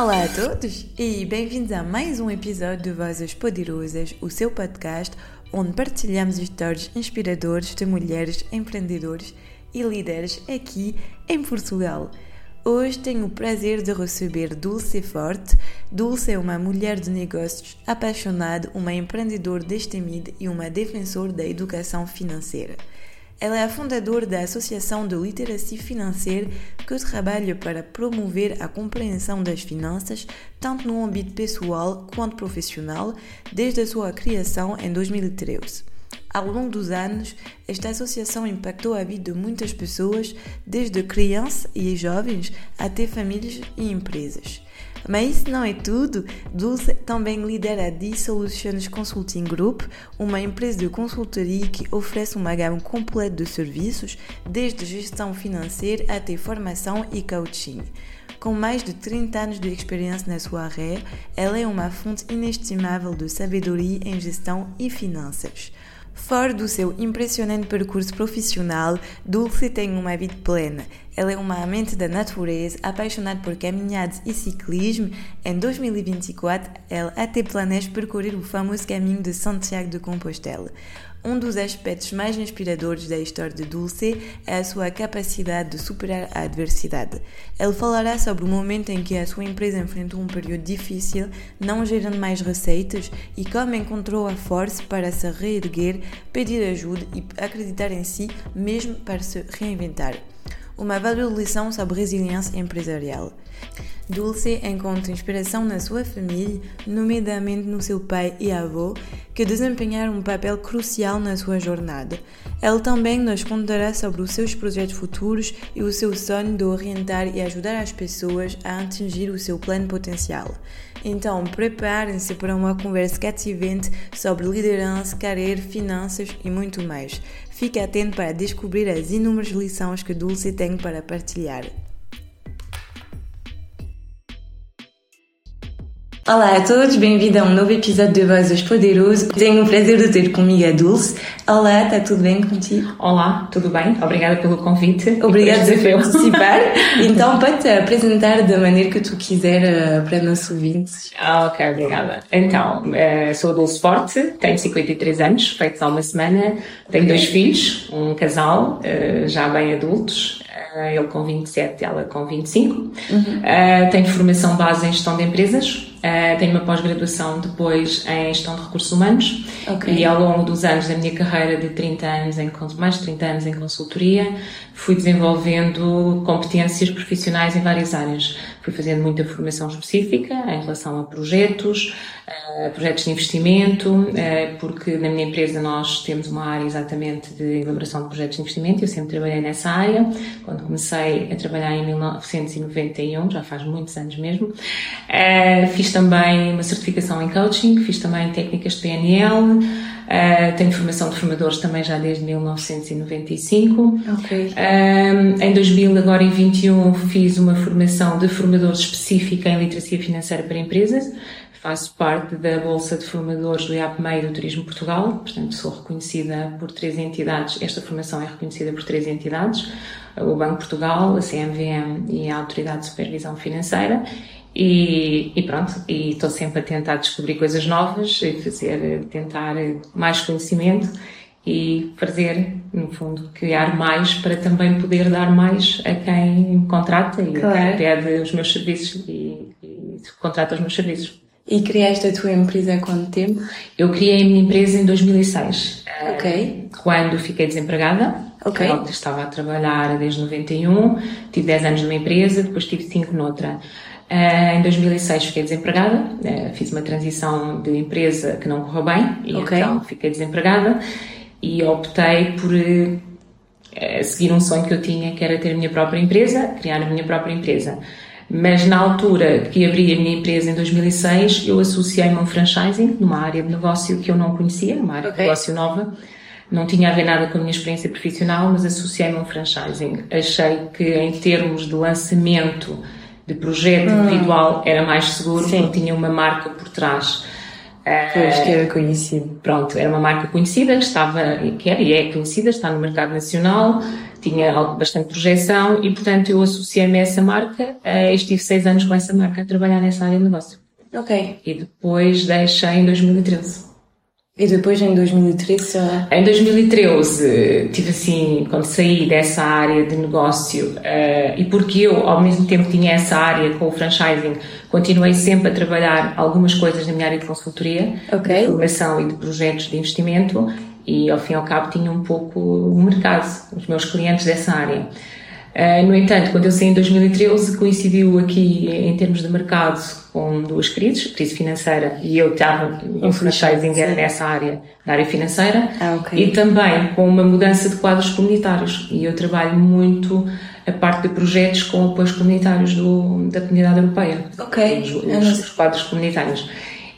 Olá a todos e bem-vindos a mais um episódio de Vozes Poderosas, o seu podcast onde partilhamos histórias inspiradoras de mulheres empreendedores e líderes aqui em Portugal. Hoje tenho o prazer de receber Dulce Forte. Dulce é uma mulher de negócios apaixonada, uma empreendedora destemida e uma defensora da educação financeira. Ela é a fundadora da Associação de Literacia Financeira que trabalha para promover a compreensão das finanças tanto no âmbito pessoal quanto profissional desde a sua criação em 2013. Ao longo dos anos, esta associação impactou a vida de muitas pessoas, desde crianças e jovens até famílias e empresas. Mas isso não é tudo. Dulce também lidera a D-Solutions Consulting Group, uma empresa de consultoria que oferece uma gama completa de serviços, desde gestão financeira até formação e coaching. Com mais de 30 anos de experiência na sua área, ela é uma fonte inestimável de sabedoria em gestão e finanças. Fora do seu impressionante percurso profissional, Dulce tem uma vida plena. Ela é uma amante da natureza, apaixonada por caminhadas e ciclismo. Em 2024, ela até planeja percorrer o famoso caminho de Santiago de Compostela. Um dos aspectos mais inspiradores da história de Dulce é a sua capacidade de superar a adversidade. Ele falará sobre o momento em que a sua empresa enfrentou um período difícil, não gerando mais receitas, e como encontrou a força para se reerguer, pedir ajuda e acreditar em si, mesmo para se reinventar. Uma valiosa lição sobre resiliência empresarial. Dulce encontra inspiração na sua família, nomeadamente no seu pai e avô, que desempenharam um papel crucial na sua jornada. Ele também nos contará sobre os seus projetos futuros e o seu sonho de orientar e ajudar as pessoas a atingir o seu pleno potencial. Então, preparem-se para uma conversa cativante sobre liderança, carreira, finanças e muito mais. Fique atento para descobrir as inúmeras lições que Dulce tem para partilhar. Olá a todos, bem-vindo a um novo episódio de Vozes Poderoso. Tenho o prazer de ter comigo a Dulce. Olá, está tudo bem contigo? Olá, tudo bem? Obrigada pelo convite. Obrigada por participar. então, pode te apresentar da maneira que tu quiser uh, para nossos ouvintes. Ah, ok, obrigada. Então, uh, sou a Dulce Forte, tenho 53 anos, feito há uma semana, tenho okay. dois filhos, um casal, uh, já bem adultos, ele com 27, ela com 25. Uhum. Uh, tenho formação base em gestão de empresas, uh, tenho uma pós-graduação depois em gestão de recursos humanos okay. e ao longo dos anos da minha carreira de 30 anos, em, mais de 30 anos em consultoria, fui desenvolvendo competências profissionais em várias áreas. Fui fazendo muita formação específica em relação a projetos, uh, projetos de investimento, uh, porque na minha empresa nós temos uma área exatamente de elaboração de projetos de investimento, eu sempre trabalhei nessa área. Quando comecei a trabalhar em 1991, já faz muitos anos mesmo, uh, fiz também uma certificação em coaching, fiz também técnicas de PNL, Uh, tenho formação de formadores também já desde 1995. Ok. Uh, em 2000, agora em 21, fiz uma formação de formadores específica em literacia financeira para empresas. Faço parte da Bolsa de Formadores do IAPMEI do Turismo Portugal, portanto sou reconhecida por três entidades, esta formação é reconhecida por três entidades, o Banco Portugal, a CMVM e a Autoridade de Supervisão Financeira, e, e, pronto, e estou sempre a tentar descobrir coisas novas, e fazer, tentar mais conhecimento e fazer, no fundo, criar mais para também poder dar mais a quem me contrata e claro. a quem pede os meus serviços e, e contrata os meus serviços. E criaste a tua empresa há quanto tempo? Eu criei a minha empresa em 2006. Ok. Quando fiquei desempregada. Ok. Eu estava a trabalhar desde 91, tive 10 anos numa empresa, depois tive 5 noutra. Uh, em 2006 fiquei desempregada, uh, fiz uma transição de empresa que não correu bem e okay. então fiquei desempregada e optei por uh, seguir um sonho que eu tinha, que era ter a minha própria empresa, criar a minha própria empresa. Mas na altura que abri a minha empresa em 2006, eu associei-me a um franchising numa área de negócio que eu não conhecia, numa área okay. de negócio nova. Não tinha a ver nada com a minha experiência profissional, mas associei-me a um franchising. Achei que em termos de lançamento de projeto hum. individual era mais seguro Sim. porque tinha uma marca por trás. Pois, que era conhecido. Pronto, era uma marca conhecida, que estava, que era e é conhecida, está no mercado nacional, tinha bastante projeção e, portanto, eu associei-me a essa marca e estive seis anos com essa marca a trabalhar nessa área de negócio. Ok. E depois deixei em 2013. E depois em 2013? Em 2013 tive assim, quando saí dessa área de negócio uh, e porque eu ao mesmo tempo tinha essa área com o franchising, continuei sempre a trabalhar algumas coisas na minha área de consultoria, okay. de formação e de projetos de investimento e ao fim e ao cabo tinha um pouco o mercado, os meus clientes dessa área. Uh, no entanto, quando eu saí em 2013, coincidiu aqui em termos de mercado com duas crises, crise financeira, e eu estava em franchising nessa área, na área financeira, ah, okay. e também com uma mudança de quadros comunitários. E eu trabalho muito a parte de projetos com apoios comunitários do, da comunidade europeia. Ok. Os, os, os quadros comunitários.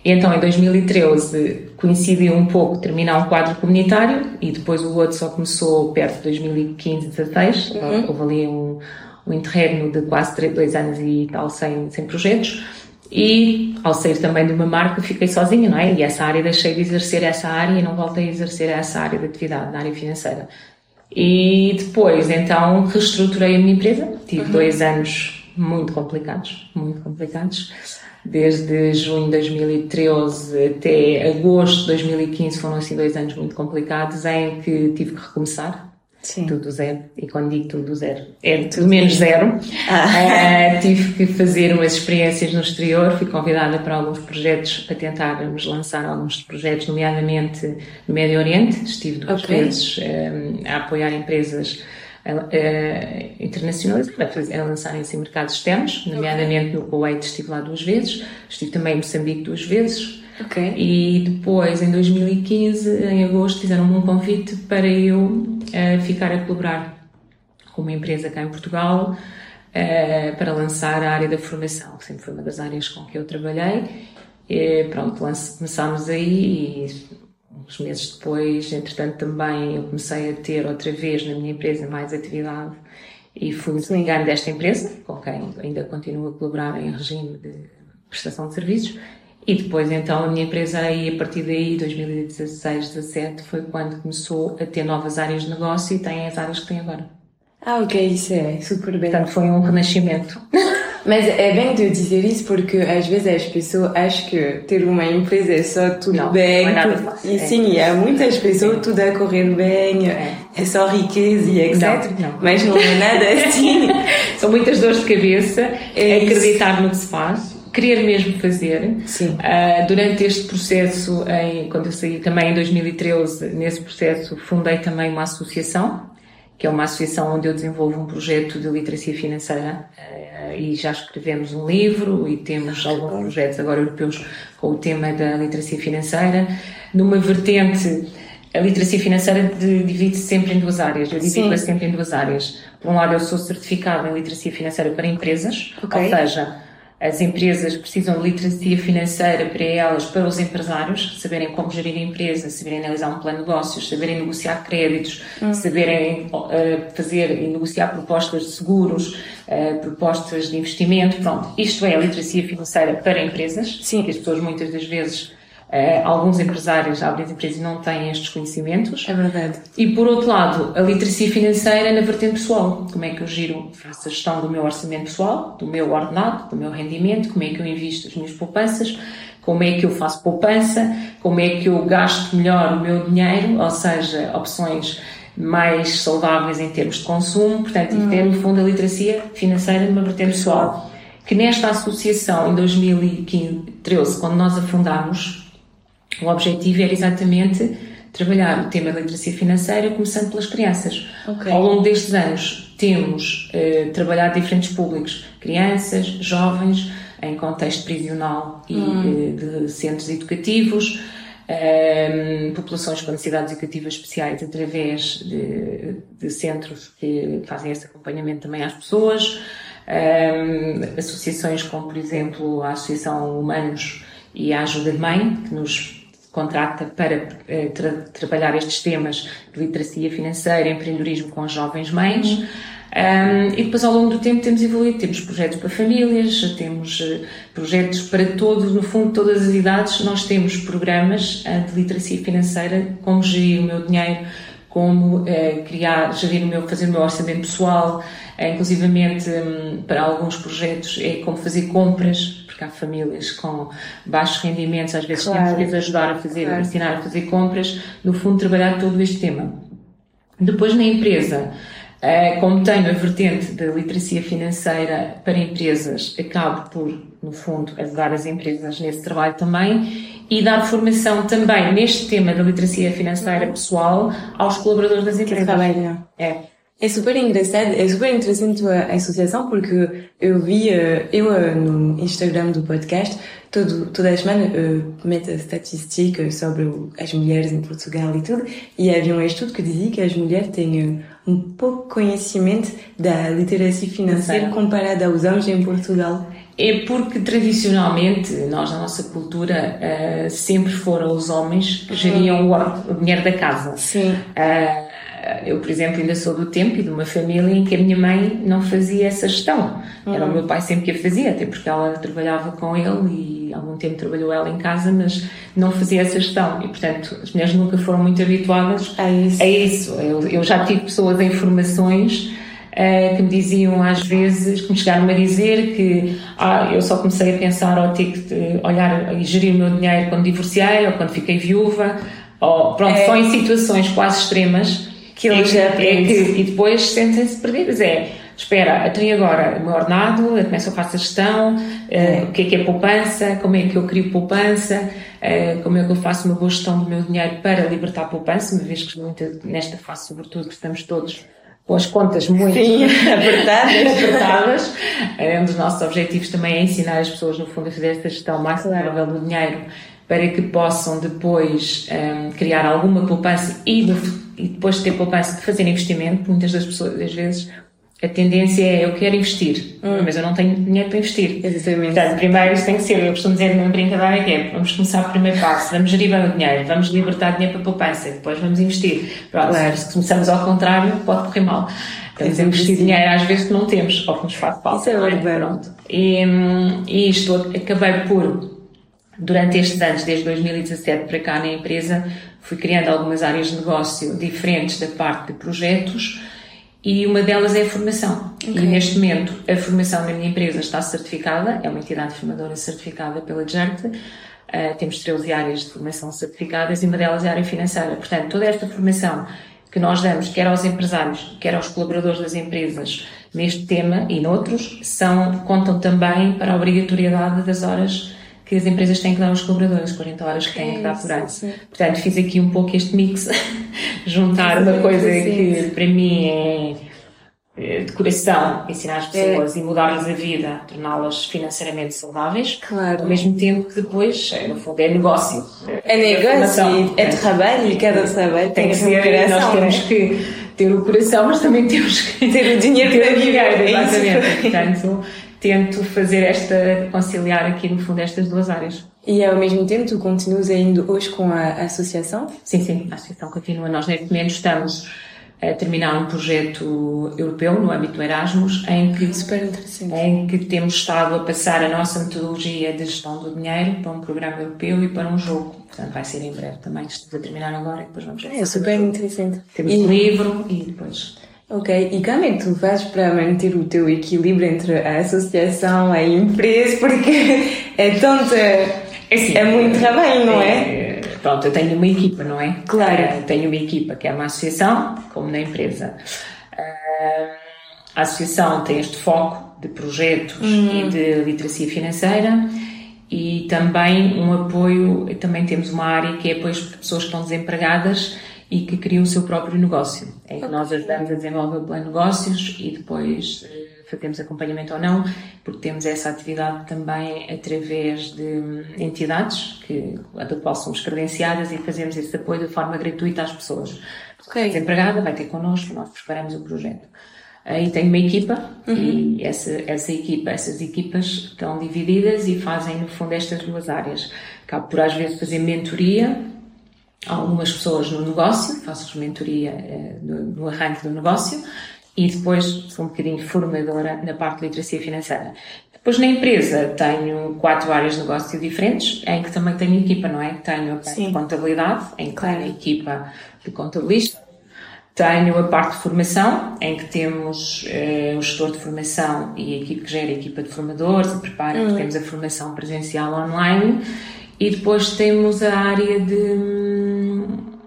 E então, em 2013, coincidiu um pouco terminar um quadro comunitário e depois o outro só começou perto de 2015, 16. Uhum. Houve ali um, um interregno de quase 3, 2 anos e tal sem, sem projetos. E ao sair também de uma marca fiquei sozinha, não é? E essa área deixei de exercer essa área e não voltei a exercer essa área de atividade, na área financeira. E depois, então, reestruturei a minha empresa. Tive uhum. dois anos muito complicados, muito complicados desde junho de 2013 até agosto de 2015 foram assim dois anos muito complicados em que tive que recomeçar. Sim. Tudo zero. E quando digo tudo zero, é tudo menos zero. Ah. Uh, tive que fazer umas experiências no exterior, fui convidada para alguns projetos, para tentarmos lançar alguns projetos, nomeadamente no Médio Oriente. Estive duas okay. vezes um, a apoiar empresas a, a internacionalizar, a, a lançarem-se em mercados externos, nomeadamente no Kuwait estive lá duas vezes, estive também em Moçambique duas vezes. Okay. E depois, em 2015, em agosto, fizeram-me um convite para eu uh, ficar a colaborar com uma empresa cá em Portugal uh, para lançar a área da formação, que sempre foi uma das áreas com que eu trabalhei. E, pronto, lance, começámos aí e uns meses depois, entretanto, também eu comecei a ter outra vez na minha empresa mais atividade e fui desligando desta empresa, com quem ainda continuo a colaborar em regime de prestação de serviços. E depois, então, a minha empresa aí, a partir daí, 2016, 17, foi quando começou a ter novas áreas de negócio e tem as áreas que tem agora. Ah, ok, isso é super bem. Portanto, foi um renascimento. Mas é bem de dizer isso porque às vezes as pessoas acham que ter uma empresa é só tudo não, bem. Não é nada. E sim, é. há muitas pessoas tudo a correr bem, é, é só riqueza e etc. Não, não. Mas não é nada assim. São muitas dores de cabeça, é acreditar isso. no que se faz querer mesmo fazer. Sim. Uh, durante este processo, em, quando eu saí também em 2013, nesse processo fundei também uma associação, que é uma associação onde eu desenvolvo um projeto de literacia financeira uh, e já escrevemos um livro e temos alguns projetos agora europeus com o tema da literacia financeira. Numa vertente, a literacia financeira divide-se sempre em duas áreas. Eu divido-a sempre em duas áreas. Por um lado, eu sou certificada em literacia financeira para empresas, okay. ou seja, as empresas precisam de literacia financeira para elas, para os empresários, saberem como gerir a empresa, saberem analisar um plano de negócios, saberem negociar créditos, hum. saberem uh, fazer e negociar propostas de seguros, uh, propostas de investimento. Pronto, isto é a literacia financeira para empresas, Sim. que as pessoas muitas das vezes Uh, alguns empresários abrem as empresas e não têm estes conhecimentos. É verdade. E por outro lado, a literacia financeira na vertente pessoal. Como é que eu giro, faço a gestão do meu orçamento pessoal, do meu ordenado, do meu rendimento, como é que eu invisto as minhas poupanças, como é que eu faço poupança, como é que eu gasto melhor o meu dinheiro, ou seja, opções mais saudáveis em termos de consumo. Portanto, uhum. é no fundo a literacia financeira numa vertente pessoal. Que nesta associação, em 2013, quando nós afundámos, o objetivo era exatamente trabalhar o tema da literacia financeira, começando pelas crianças. Okay. Ao longo destes anos, temos eh, trabalhado diferentes públicos, crianças, jovens, em contexto prisional e hum. eh, de centros educativos, eh, populações com necessidades educativas especiais através de, de, centros que fazem esse acompanhamento também às pessoas, associações como, por exemplo, a Associação Humanos e a Ajuda de Mãe, que nos contrata para eh, tra trabalhar estes temas de literacia financeira, empreendedorismo com jovens mães. Um, e depois, ao longo do tempo, temos evoluído. Temos projetos para famílias, temos uh, projetos para todos, no fundo, todas as idades. Nós temos programas uh, de literacia financeira, como gerir o meu dinheiro, como criar, gerir o meu, fazer o meu orçamento pessoal, inclusivamente um, para alguns projetos é como fazer compras, porque há famílias com baixos rendimentos, às vezes claro. temos que ajudar a fazer, claro. ensinar a fazer compras, no fundo, trabalhar todo este tema. Depois, na empresa, eh, como tenho a vertente da literacia financeira para empresas, acabo por, no fundo, ajudar as empresas nesse trabalho também e dar formação também neste tema da literacia financeira pessoal aos colaboradores das empresas. Que trabalho. É. É super engraçado, é super interessante a associação porque eu vi, eu eh, no Instagram do podcast, todo, toda a semana uh, meto estatísticas sobre as mulheres em Portugal e tudo, e havia um estudo que dizia que as mulheres têm um pouco conhecimento da literacia financeira comparada aos homens em Portugal. É porque tradicionalmente nós na nossa cultura uh, sempre foram os homens que geriam o, o dinheiro da casa. Sim. Uh, eu, por exemplo, ainda sou do tempo e de uma família em que a minha mãe não fazia essa gestão. Era o uhum. meu pai sempre que a fazia, até porque ela trabalhava com ele e algum tempo trabalhou ela em casa, mas não fazia essa gestão. E, portanto, as mulheres nunca foram muito habituadas a isso. A isso. Eu, eu já tive pessoas em formações Uh, que me diziam às vezes, que me chegaram a dizer que ah, eu só comecei a pensar ou ter que olhar e gerir o meu dinheiro quando divorciei ou quando fiquei viúva, ou pronto, é. só em situações quase extremas que ele já é que, E depois sentem-se perdidos. É, espera, tenho agora o meu ordenado, eu começo a fazer a gestão, uh, o que é que é poupança, como é que eu crio poupança, uh, como é que eu faço uma boa gestão do meu dinheiro para libertar poupança, uma vez que muito, nesta fase, sobretudo, que estamos todos com as contas muito Sim, apertadas. apertadas. Eh, um dos nossos objetivos também é ensinar as pessoas, no fundo, a fazer esta gestão mais saudável do dinheiro para que possam depois um, criar alguma poupança e, e, depois de ter poupança de fazer investimento, muitas das pessoas, às vezes, a tendência é eu quero investir, hum. mas eu não tenho dinheiro para investir. Exatamente. Portanto, primeiro isso tem que ser, eu costumo dizer numa brincadeira que é, vamos começar o primeiro passo, vamos gerir bem o dinheiro, vamos libertar dinheiro para poupança, depois vamos investir. Pronto, claro. se começamos ao contrário, pode correr mal. Estamos a investir dinheiro às vezes que não temos, ou que nos faz falta. Isso é verdade. Pronto. E, hum, e isto acabei por Durante estes anos, desde 2017 para cá na empresa, fui criando algumas áreas de negócio diferentes da parte de projetos e uma delas é a formação. Okay. E neste momento a formação na minha empresa está certificada, é uma entidade formadora certificada pela GERT. Uh, temos 13 áreas de formação certificadas e uma delas é a área financeira. Portanto, toda esta formação que nós damos, quer aos empresários, quer aos colaboradores das empresas, neste tema e noutros, são, contam também para a obrigatoriedade das horas que as empresas têm que dar aos colaboradores, 40 horas que têm que dar por ano. Portanto, fiz aqui um pouco este mix, juntar uma coisa que para mim é, é decoração, ensinar as é. pessoas é. e mudar-lhes a vida, torná-las financeiramente saudáveis, claro. ao mesmo tempo que depois, é, no fundo, é negócio. É, negócio, é, é trabalho e cada trabalho tem, tem que ser. Nós temos que ter o coração, mas também temos que ter o dinheiro para viver. Exatamente. Portanto, tento fazer esta, conciliar aqui no fundo estas duas áreas. E ao mesmo tempo tu continuas ainda hoje com a associação? Sim, sim, a associação continua. Nós neste momento estamos a terminar um projeto europeu no âmbito do Erasmus em que, Super interessante. em que temos estado a passar a nossa metodologia de gestão do dinheiro para um programa europeu e para um jogo. Portanto, vai ser em breve também. Estamos a terminar agora e depois vamos. É super interessante. Temos e... um livro e depois Ok, e como é que tu fazes para manter o teu equilíbrio entre a associação, a empresa, porque é tanto, é, assim, é muito trabalho, não é? é? Pronto, eu tenho uma equipa, não é? Claro. Uh, tenho uma equipa que é uma associação, como na empresa. Uh, a associação tem este foco de projetos uhum. e de literacia financeira e também um apoio, também temos uma área que é apoio para pessoas que estão desempregadas e que criam o seu próprio negócio. É que nós ajudamos a desenvolver o plano de negócios e depois uh, fazemos acompanhamento ou não, porque temos essa atividade também através de entidades que, da qual somos credenciadas e fazemos esse apoio de forma gratuita às pessoas. Okay. Desempregada vai ter connosco, nós preparamos o projeto. Aí tenho uma equipa uhum. e essa, essa equipa, essas equipas estão divididas e fazem no fundo estas duas áreas. Acabo por às vezes fazer mentoria algumas pessoas no negócio, faço mentoria eh, no, arranque do negócio, e depois sou um bocadinho formadora na parte de literacia financeira. Depois na empresa tenho quatro áreas de negócio diferentes, em que também tenho equipa, não é? Tenho a parte de contabilidade, em que tenho a equipa de contabilista, tenho a parte de formação, em que temos uh, o gestor de formação e a equipe que gera a equipa de formadores e prepara, uhum. temos a formação presencial online, e depois temos a área de,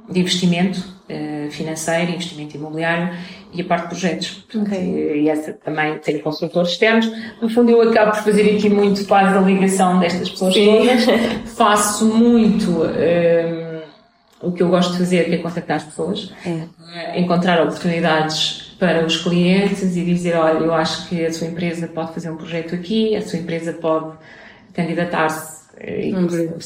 de investimento uh, financeiro, investimento imobiliário e a parte de projetos. Okay. E essa também tem consultores externos. No fundo, eu acabo por fazer aqui muito quase a ligação destas pessoas Sim. todas. Faço muito um, o que eu gosto de fazer, que é contactar as pessoas, é. encontrar oportunidades para os clientes e dizer, olha, eu acho que a sua empresa pode fazer um projeto aqui, a sua empresa pode candidatar-se e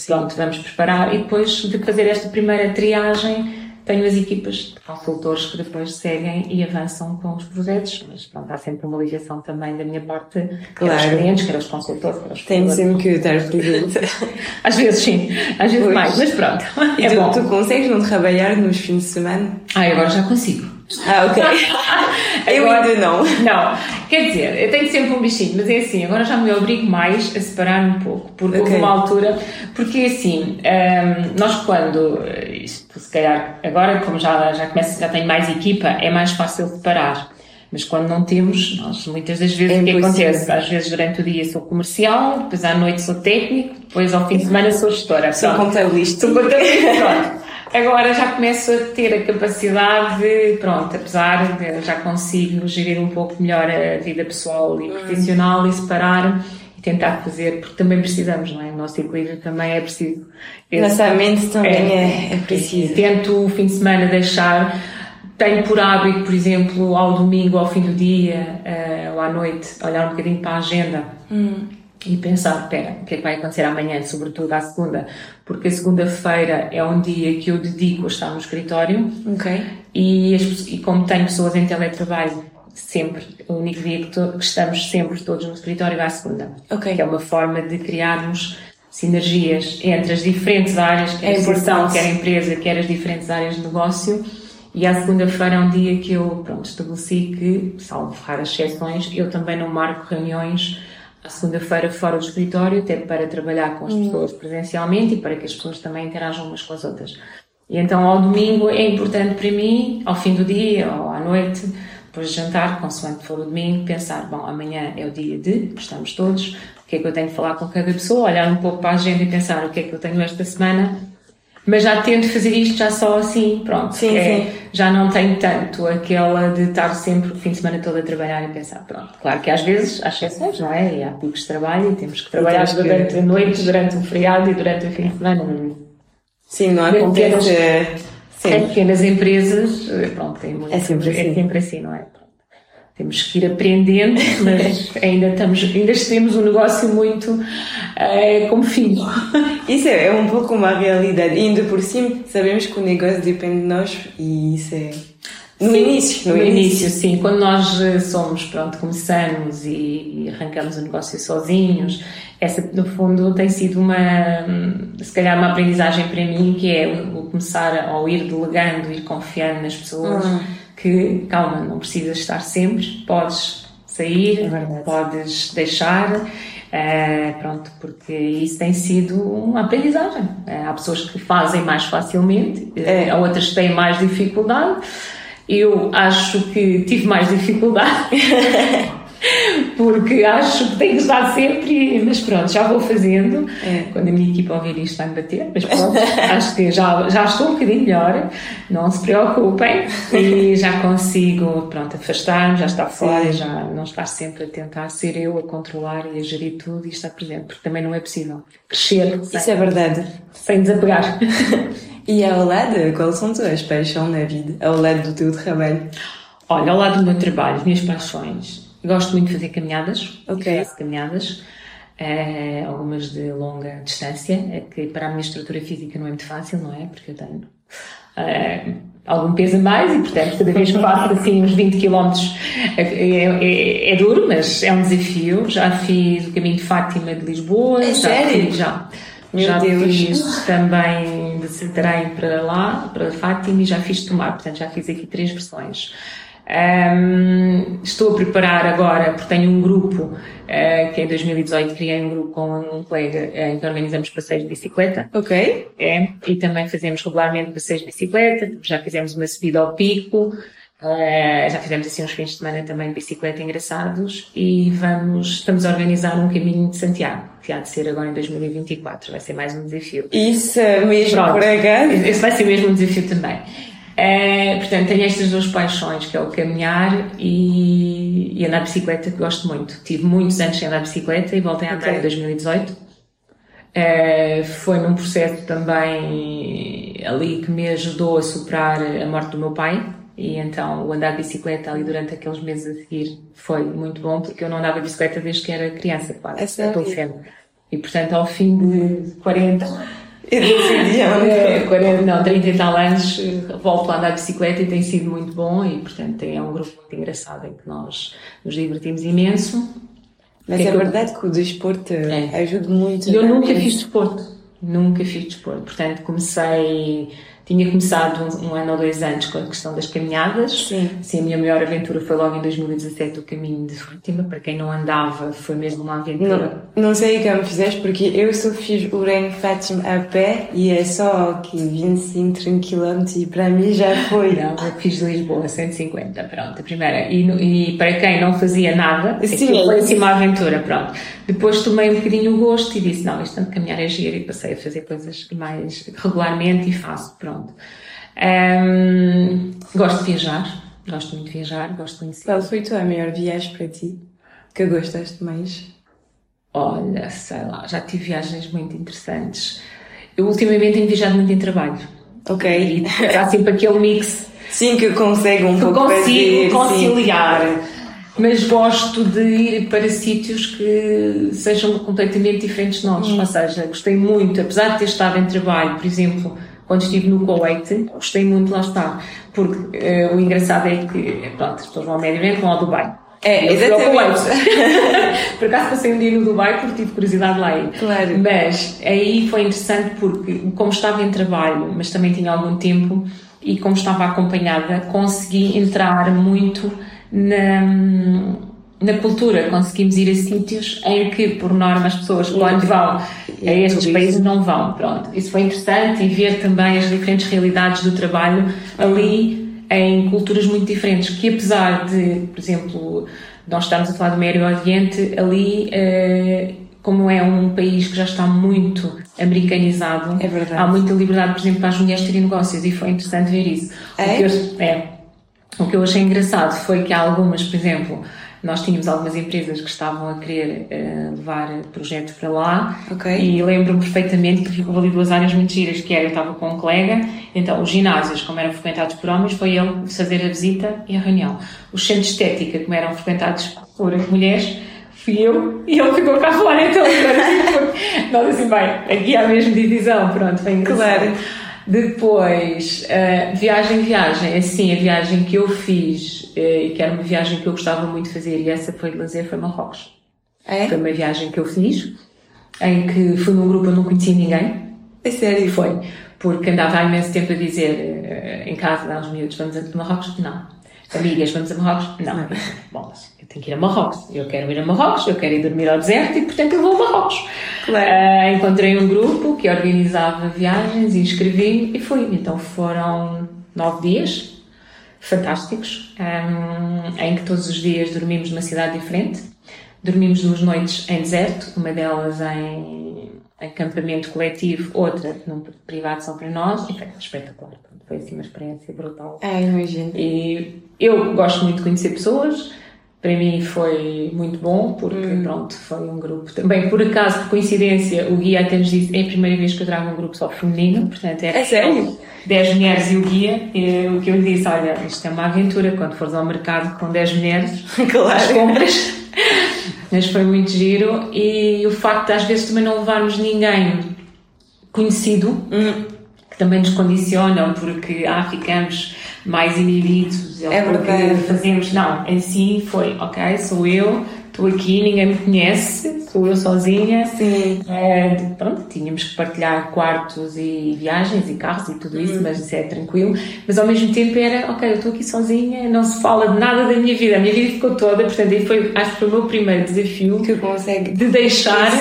pronto, vamos preparar e depois de fazer esta primeira triagem tenho as equipas de consultores que depois seguem e avançam com os projetos, mas pronto, há sempre uma ligação também da minha parte, claro. quer os clientes, quer os consultores, quer os Tem sempre que dar presente. às vezes sim, às vezes pois. mais, mas pronto. E é tu, bom. tu consegues não trabalhar nos fins de semana? Ah, agora já consigo. Ah, ok. eu ainda não. Não, quer dizer, eu tenho sempre um bichinho, mas é assim, agora já me obrigo mais a separar um pouco, porque okay. houve uma altura, porque é assim, um, nós quando, isto se calhar, agora como já, já começo, já tenho mais equipa, é mais fácil separar. Mas quando não temos, nós muitas das vezes é o que acontece? Às vezes durante o dia sou comercial, depois à noite sou técnico, depois ao fim de semana sou gestora. Sou contabilista. Sou contabilista. Agora já começo a ter a capacidade de, pronto, apesar de já consigo gerir um pouco melhor a vida pessoal e profissional e separar e tentar fazer, porque também precisamos, não é? O nosso equilíbrio também é preciso. Nossa mente também é, é, é preciso. Tento o fim de semana deixar, tenho por hábito, por exemplo, ao domingo, ao fim do dia, uh, ou à noite, olhar um bocadinho para a agenda. Hum e pensar, espera, o que é que vai acontecer amanhã, sobretudo à segunda, porque a segunda-feira é um dia que eu dedico a estar no escritório. Ok. E, e como tenho pessoas em teletrabalho, sempre, o único dia que, to, que, estamos sempre todos no escritório é à segunda. Ok. Que é uma forma de criarmos sinergias entre as diferentes áreas, quer é a instituição, quer a empresa, quer as diferentes áreas de negócio. E à segunda-feira é um dia que eu, pronto, estabeleci que, salvo raras exceções, eu também não marco reuniões à segunda-feira fora do escritório, até para trabalhar com as hum. pessoas presencialmente e para que as pessoas também interajam umas com as outras. E então ao domingo é importante para mim, ao fim do dia ou à noite, depois de jantar, consoante for o domingo, pensar, bom, amanhã é o dia de, estamos todos, o que é que eu tenho que falar com cada pessoa, olhar um pouco para a agenda e pensar o que é que eu tenho esta semana mas já tento fazer isto já só assim, pronto. Sim, é, sim. Já não tenho tanto aquela de estar sempre o fim de semana todo a trabalhar e pensar, pronto. Claro que às vezes há exceções, não é? E há picos de trabalho e temos que trabalhar temos durante que... a noite, durante o feriado e durante o fim de semana. Sim, não acontece. Sim. Em pequenas empresas, pronto, tem muito, é sempre assim. É sempre assim, não é? Temos que ir aprendendo, mas ainda estamos, ainda temos um negócio muito é, como filho. Isso é, é um pouco uma realidade. E ainda por cima, sabemos que o negócio depende de nós e isso é. No sim, início, no, no início. início. sim. Quando nós eh, somos, pronto, começamos e, e, arrancamos o negócio sozinhos, essa, no fundo, tem sido uma, se calhar, uma aprendizagem para mim, que é o, começar ao ir delegando, ir confiando nas pessoas. Hum que, calma, não precisas estar sempre, podes sair, é podes deixar, uh, pronto, porque isso tem sido uma aprendizagem. Uh, há pessoas que fazem mais facilmente, é. há outras que têm mais dificuldade. Eu acho que tive mais dificuldade. porque acho que tenho que estar sempre, mas pronto, já vou fazendo. É. Quando a minha equipa ouvir isto vai me bater, mas pronto, acho que já, já estou um bocadinho melhor, não se preocupem, e já consigo, pronto, afastar-me, já está fora, Sim. já não estar sempre a tentar ser eu a controlar e a gerir tudo e estar presente, porque também não é possível crescer. Sem, Isso é verdade. Sem desapegar. E ao lado, quais são as tuas paixões na vida? Ao lado do teu trabalho? Olha, ao lado do meu trabalho, as minhas paixões. Gosto muito de fazer caminhadas. Ok. Faço caminhadas. É, algumas de longa distância, é que para a minha estrutura física não é muito fácil, não é? Porque eu tenho é, algum peso a mais e, portanto, cada vez que faço assim uns 20 km é, é, é, duro, mas é um desafio. Já fiz o caminho de Fátima de Lisboa. É já sério? Fiz, já. Meu já Deus. fiz também de Santarém para lá, para Fátima, e já fiz Tomar, portanto já fiz aqui três versões. Um, estou a preparar agora, porque tenho um grupo, uh, que em 2018 criei um grupo com um colega uh, em que organizamos passeios de bicicleta. Ok. É, e também fazemos regularmente passeios de bicicleta, já fizemos uma subida ao pico, uh, já fizemos assim uns fins de semana também de bicicleta engraçados e vamos, estamos a organizar um caminho de Santiago, que há de ser agora em 2024, vai ser mais um desafio. Isso mesmo, Pronto. por acaso. Esse vai ser mesmo um desafio também. É, portanto, tenho estas duas paixões, que é o caminhar e, e andar de bicicleta, que gosto muito. Tive muitos anos sem andar de bicicleta e voltei a andar Ok. em 2018. É, foi num processo também ali que me ajudou a superar a morte do meu pai. E então o andar de bicicleta ali durante aqueles meses a seguir foi muito bom, porque eu não andava de bicicleta desde que era criança, quase, É sério? E portanto, ao fim de 40, Eu decidi é. 40, não, 30 e tal anos, volto a andar de bicicleta e tem sido muito bom e, portanto, é um grupo muito engraçado em que nós nos divertimos imenso. Mas é é eu- verdade que o desporto É. ajuda muito. Eu é? nunca fiz desporto, nunca fiz desporto. Portanto, comecei, tinha começado um, um ano ou dois anos com a questão das caminhadas. Sim. Sim, a minha maior aventura foi logo em 2017 o caminho de Fátima. Para quem não andava, foi mesmo uma aventura. Não, não sei como fizeste, porque eu só fiz o Reino Fátima a pé e é só aqui 25, 30 km e para mim já foi. Não, eu fiz Lisboa 150, pronto, a primeira. E, no- e para quem não fazia nada, Sim, é foi assim uma aventura, pronto. Depois tomei um bocadinho o gosto e disse, não, isto tanto caminhar é giro e passei a fazer coisas mais regularmente e faço, pronto. Ahm, gosto de viajar, gosto muito de viajar, gosto de conhecer. Qual foi a tua maior viagem para ti? Que gostaste mais? Olha, sei lá, já tive viagens muito interessantes. Eu ultimamente tenho viajado muito em trabalho. Ok. E há sempre aquele mix Sim, que eu consigo um que pouco consigo fazer. sim. conciliar. Mas gosto de ir para sítios que sejam completamente diferentes de nós. Ou seja, gostei muito, apesar de ter estado em trabalho, por exemplo, quando estive no Kuwait, gostei muito lá estar. Porque eh, o engraçado é que, pronto, as pessoas vão ao Médio Oriente, vão ao Dubai. É, exatamente. Por acaso passei um dia no Dubai porque tive curiosidade de lá ir. Claro. Mas aí foi interessante porque, como estava em trabalho, mas também tinha algum tempo, e como estava acompanhada, consegui entrar muito na, na cultura. Conseguimos ir a sítios em que, por norma, as pessoas, quando vão a estes países, não vão. Pronto. Isso foi interessante e ver também as diferentes realidades do trabalho ali em culturas muito diferentes, que apesar de, por exemplo, nós estamos a falar do Médio Oriente, ali, eh, como é um país que já está muito americanizado, É verdade. há muita liberdade, por exemplo, para as mulheres terem negócios e foi interessante ver isso. É? O que eu, é. O que eu achei engraçado foi que há algumas, por exemplo, nós tínhamos algumas empresas que estavam a querer eh, levar projetos para lá Ok. e lembro-me perfeitamente que ficou ali duas áreas muito giras, que era, eu estava com um colega, então os ginásios, como eram frequentados por homens, foi ele fazer a visita e a reunião. Os centros de estética, como eram frequentados por mulheres, fui eu e ele ficou cá fora, então tipo, nós assim, bem, aqui há a mesma divisão, pronto, foi engraçado. Claro. Depois, eh, viagem, viagem, assim, a viagem que eu fiz, eh, e que era uma viagem que eu gostava muito de fazer, e essa foi de lazer, foi Marrocos. É? Foi uma viagem que eu fiz, em que fui num grupo, eu não conhecia ninguém, É sério? foi, porque andava há imenso tempo a dizer eh, em casa, aos miúdos, vamos a Marrocos? Não. Amigas, vamos a Marrocos? Não. Bom, mas eu tenho que ir a Marrocos. Eu quero ir a Marrocos, eu quero ir dormir ao deserto e, portanto, eu vou a Marrocos. Claro. Ah, encontrei um grupo que organizava viagens e inscrevi e fui. Então foram nove dias fantásticos, ahm, em que todos os dias dormimos numa cidade diferente. Dormimos duas noites em deserto, uma delas em acampamento coletivo, outra num privado só para nós, e foi espetacular. Foi assim uma experiência brutal. Ah, imagino. E eu gosto muito de conhecer pessoas. Para mim foi muito bom, porque Hum. pronto, foi um grupo. Também, por acaso, por coincidência, o guia até nos disse: é a primeira vez que eu trago um grupo só feminino, portanto era É sério? 10 mulheres e o guia. E o que eu lhe disse: olha, isto é uma aventura quando fores ao mercado com 10 mulheres, as Claro. compras. Mas foi muito giro. E o facto de às vezes também não levarmos ninguém conhecido Hum. Que também nos condicionam porque ah, ficamos mais inibidos É porque verdade. fazemos não, em si foi ok, sou eu estou aqui, ninguém me conhece, sou eu sozinha. Sim. Uh, pronto, tínhamos que partilhar quartos e viagens e carros e tudo isso, uhum. mas isso é tranquilo. Mas ao mesmo tempo era, ok, eu estou aqui sozinha, não se fala de nada da minha vida, a minha vida ficou toda, portanto, aí foi, acho que foi o meu primeiro desafio que consegue de deixar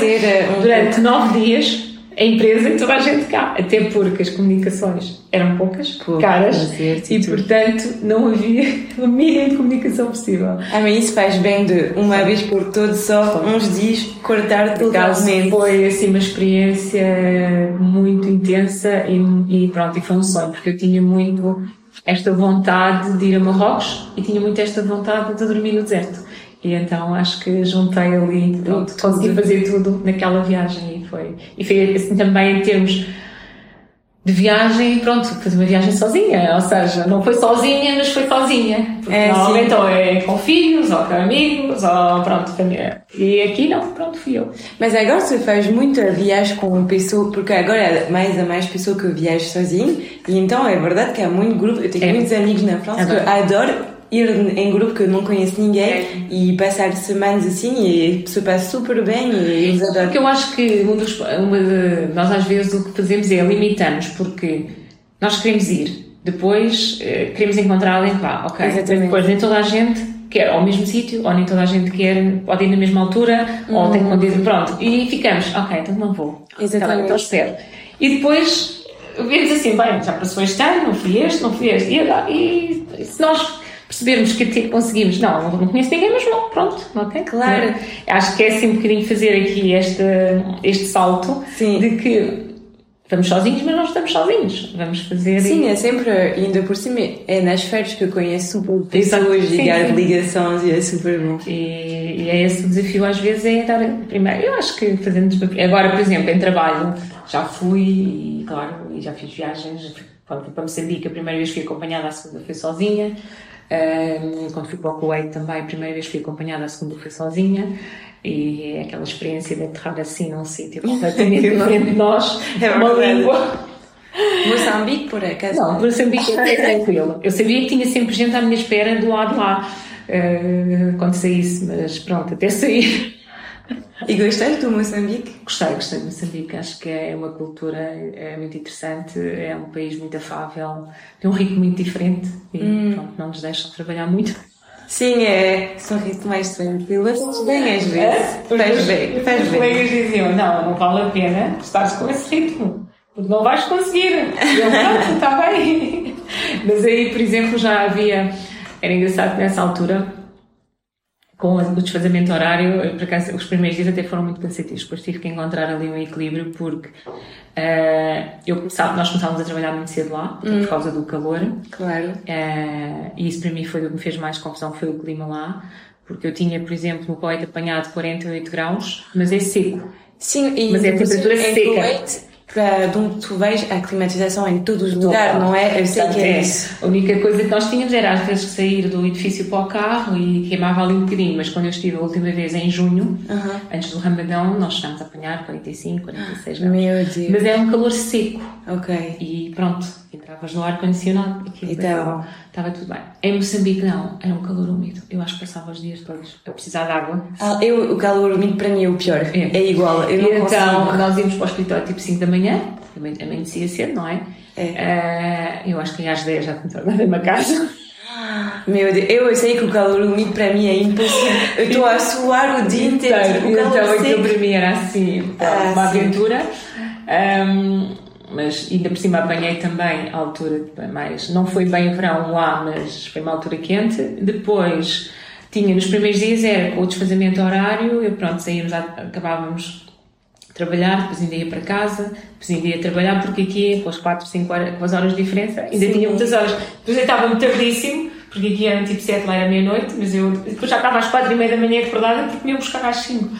durante nove dias a empresa e toda a gente cá. Até porque as comunicações eram poucas, Pouco, caras, e portanto não havia a mínima de comunicação possível. Ah, mas isso faz bem de uma vez por todos, só uns dias, cortar totalmente. Foi assim uma experiência muito intensa e, e pronto, e foi um sonho, porque eu tinha muito esta vontade de ir a Marrocos e tinha muito esta vontade de dormir no deserto. E então acho que juntei ali, pronto, consegui fazer tudo naquela viagem foi. E foi assim também em termos de viagem, pronto, fazer uma viagem sozinha, ou seja, não foi sozinha, mas foi sozinha. Porque é, normalmente ou é com filhos, ou com amigos, ou pronto, família. E aqui não, pronto, fui eu. Mas agora você faz muita viagem com pessoa, porque agora é mais a mais pessoa que viaja sozinho, e então é verdade que há muito grupo, eu tenho é. muitos amigos na França é que adoro ir em grupo que eu não conheço ninguém é. e passar semanas assim e se passa super bem e eles adoram. Porque eu acho que um dos, uma de, nós às vezes o que fazemos é limitamos porque nós queremos ir, depois eh, queremos encontrar alguém que vá, ok? Exatamente. Depois nem toda a gente quer ao mesmo sítio, ou nem toda a gente quer, pode ir na mesma altura, uhum. ou tem que dizer, pronto, e ficamos, ok, então não vou. Tá Exatamente. Então espero. E depois vemos assim, bem, já passou este ano, não fui este, não fui este, e, e se nós percebermos que até conseguimos, não, não conheço ninguém, mas não, pronto, ok? Claro. Acho que é assim um bocadinho fazer aqui este, este salto Sim. de que vamos sozinhos, mas não estamos sozinhos. Vamos fazer. Sim, e... é sempre, ainda por cima, é nas férias que eu conheço pessoas e ligar ligações e é super bom. E, e, é esse o desafio, às vezes, é dar primeiro. Eu acho que fazendo. Agora, por exemplo, em trabalho, já fui e, claro, e já fiz viagens. Quando fui para Moçambique, a primeira vez fui acompanhada, a segunda fui sozinha. Um, quando fui para o Kuwait também, a primeira vez fui acompanhada, a segunda fui sozinha. E é aquela experiência de aterrar assim num sítio completamente diferente de nós, é uma língua. Moçambique, por acaso? Não, Moçambique é tranquilo. Eu sabia que tinha sempre gente à minha espera do lado lá, uh, quando saísse, mas pronto, até sair. E gostaste do Moçambique? Gostei, gostei de Moçambique. Acho que é uma cultura é muito interessante, é um país muito afável, tem um ritmo muito diferente e hum. pronto, não nos deixam trabalhar muito. Sim, é. São ritmo mais tranquilo. Bem às vezes. É? Bem, faz bem. Os colegas diziam: não, não vale a pena estares com esse ritmo. Porque não vais conseguir. E eu, pronto, está bem. Mas aí, por exemplo, já havia. Era engraçado nessa altura com o desfazamento horário, por acaso, os primeiros dias até foram muito cansativos, depois tive que encontrar ali um equilíbrio porque uh, eu começava, nós começámos a trabalhar muito cedo lá, hum. por causa do calor. Claro. Uh, e isso para mim foi o que me fez mais confusão, foi o clima lá, porque eu tinha, por exemplo, no Kuwait apanhado 48 graus, mas é seco. Sim, e mas é a temperatura seca. Kuwait para de onde tu vês a climatização em todos os lugares, não é? Eu sei que é, é. A única coisa que nós tínhamos era às vezes sair do edifício para o carro e queimava ali um bocadinho, mas quando eu estive a última vez em junho, uh -huh. antes do Ramadão, nós chegámos a apanhar 45, 46 graus. Meu Deus. Mas era um calor seco. Ok. E pronto, entravas no ar-condicionado e então... estava tudo bem. Em Moçambique não, era um calor úmido. Eu acho que passava os dias todos a precisar de água. Ah, eu, o calor úmido para mim é o pior. É, é igual. Eu então, consigo. nós íamos para o escritório tipo 5 da manhã, também amanhecia cedo, não é? é. Uh, eu acho que às 10 já tinha na minha casa. Meu Deus, eu sei que o calor úmido para mim é impossível. Eu estou a suar o dia inteiro. Então, o calor então aquilo para mim era assim, ah, uma sim. aventura. Um, mas ainda por cima apanhei também a altura mais. Não foi bem verão lá, mas foi uma altura quente. Depois tinha nos primeiros dias era com o desfazamento horário, eu pronto, saímos, acabávamos de trabalhar, depois ainda ia para casa, depois ainda ia trabalhar, porque aqui com as 4, 5 horas, com as horas de diferença, ainda Sim. tinha muitas horas. Depois eu estava muito tardíssimo, porque aqui era tipo 7, lá era meia-noite, mas eu depois já estava às 4 e meia da manhã acordada porque me iam buscar às 5.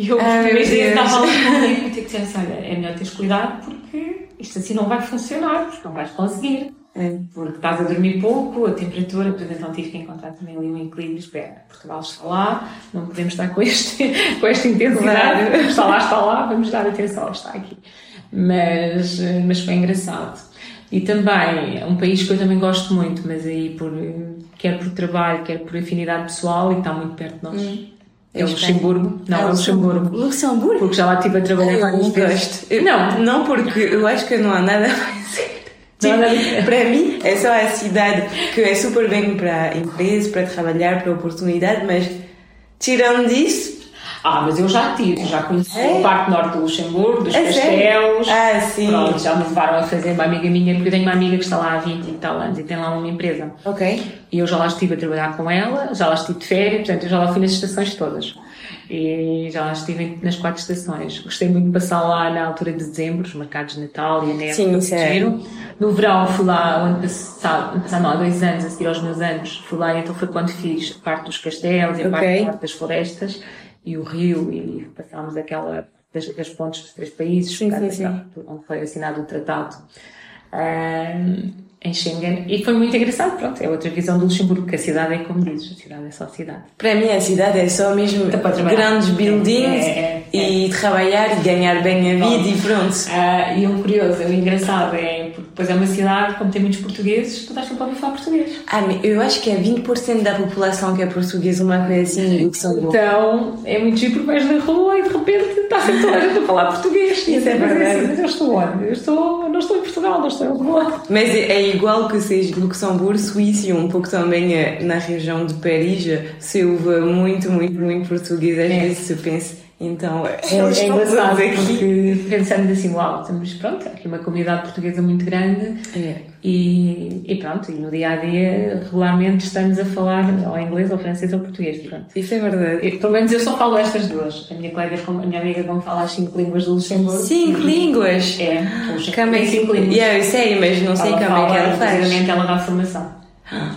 E eu, ah, primeiros dias, estava ali comigo e que dizer olha, é melhor teres cuidado porque isto assim não vai funcionar, porque não vais conseguir. É. Porque estás a dormir pouco, a temperatura, portanto, então tive que encontrar também ali um equilíbrio. Espera, Portugal está lá, não podemos estar com, este, com esta intensidade. Está lá, está lá, vamos dar atenção ao está aqui. Mas, mas foi engraçado. E também, um país que eu também gosto muito, mas aí por, quer por trabalho, quer por afinidade pessoal, e está muito perto de nós. Hum É o Luxemburgo. Não, é o Luxemburgo. Luxemburgo? Porque já lá estive a trabalhar várias vezes. Não, não porque eu acho que não há nada mais. Tipo, para mim é só a cidade que é super bem para empresas, para trabalhar, para oportunidade, mas tirando disso. Ah, mas eu já tive, já conheci é? a parte norte do Luxemburgo, dos é castelos. Ah, sim. Pronto, já me levaram a fazer uma amiga minha, porque eu tenho uma amiga que está lá há 20 e tal anos e tem lá uma empresa. Ok. E eu já lá estive a trabalhar com ela, já lá estive de férias, portanto eu já lá fui nas estações todas e já lá estive nas quatro estações. Gostei muito de passar lá na altura de dezembro, os mercados de Natal e a neve. Sim, isso é. No verão fui lá, o ano passado, ano passado não, há dois anos, a seguir aos meus anos, fui lá e então foi quando fiz a parte dos castelos e a okay. parte das florestas e o rio e passámos aquela das, das pontes dos três países, sim, sim, sim. onde foi assinado o tratado. Um, em Schengen e foi muito engraçado, pronto, é outra visão do Luxemburgo, que a cidade é como dizes, a cidade é só cidade. Para mim a cidade é só mesmo grandes buildings é, é, é, e trabalhar e ganhar bem a vida e pronto. Uh, e o curioso, o engraçado é, depois é uma cidade, como tem muitos portugueses, tu estás sempre a ouvir falar português. Ah, eu acho que é 20% da população que é portuguesa, uma coisa assim, Luxemburgo. Então, é muito giro porque vais na rua e de repente está sempre toda a gente a falar português. Isso é verdade. Mas eu estou onde? Eu estou, não estou em Portugal, não estou em Lisboa. Mas é igual que seja Luxemburgo, Suíça e um pouco também eh, na região de Paris, se ouve muito, muito, muito português, às é. vezes se pensa. Então, é, é engraçado porque pensamos assim, uau, temos, pronto, aqui uma comunidade portuguesa muito grande é. e, e pronto, e no dia a dia regularmente estamos a falar ou inglês, ou francês, ou português, pronto. Isso é verdade. E, pelo menos eu só falo estas duas. A minha colega, a minha amiga, como fala as cinco línguas do Luxemburgo. Cinco línguas? É, como é cinco línguas? Yeah, eu sei, mas não sei como é que ela faz. ela dá formação.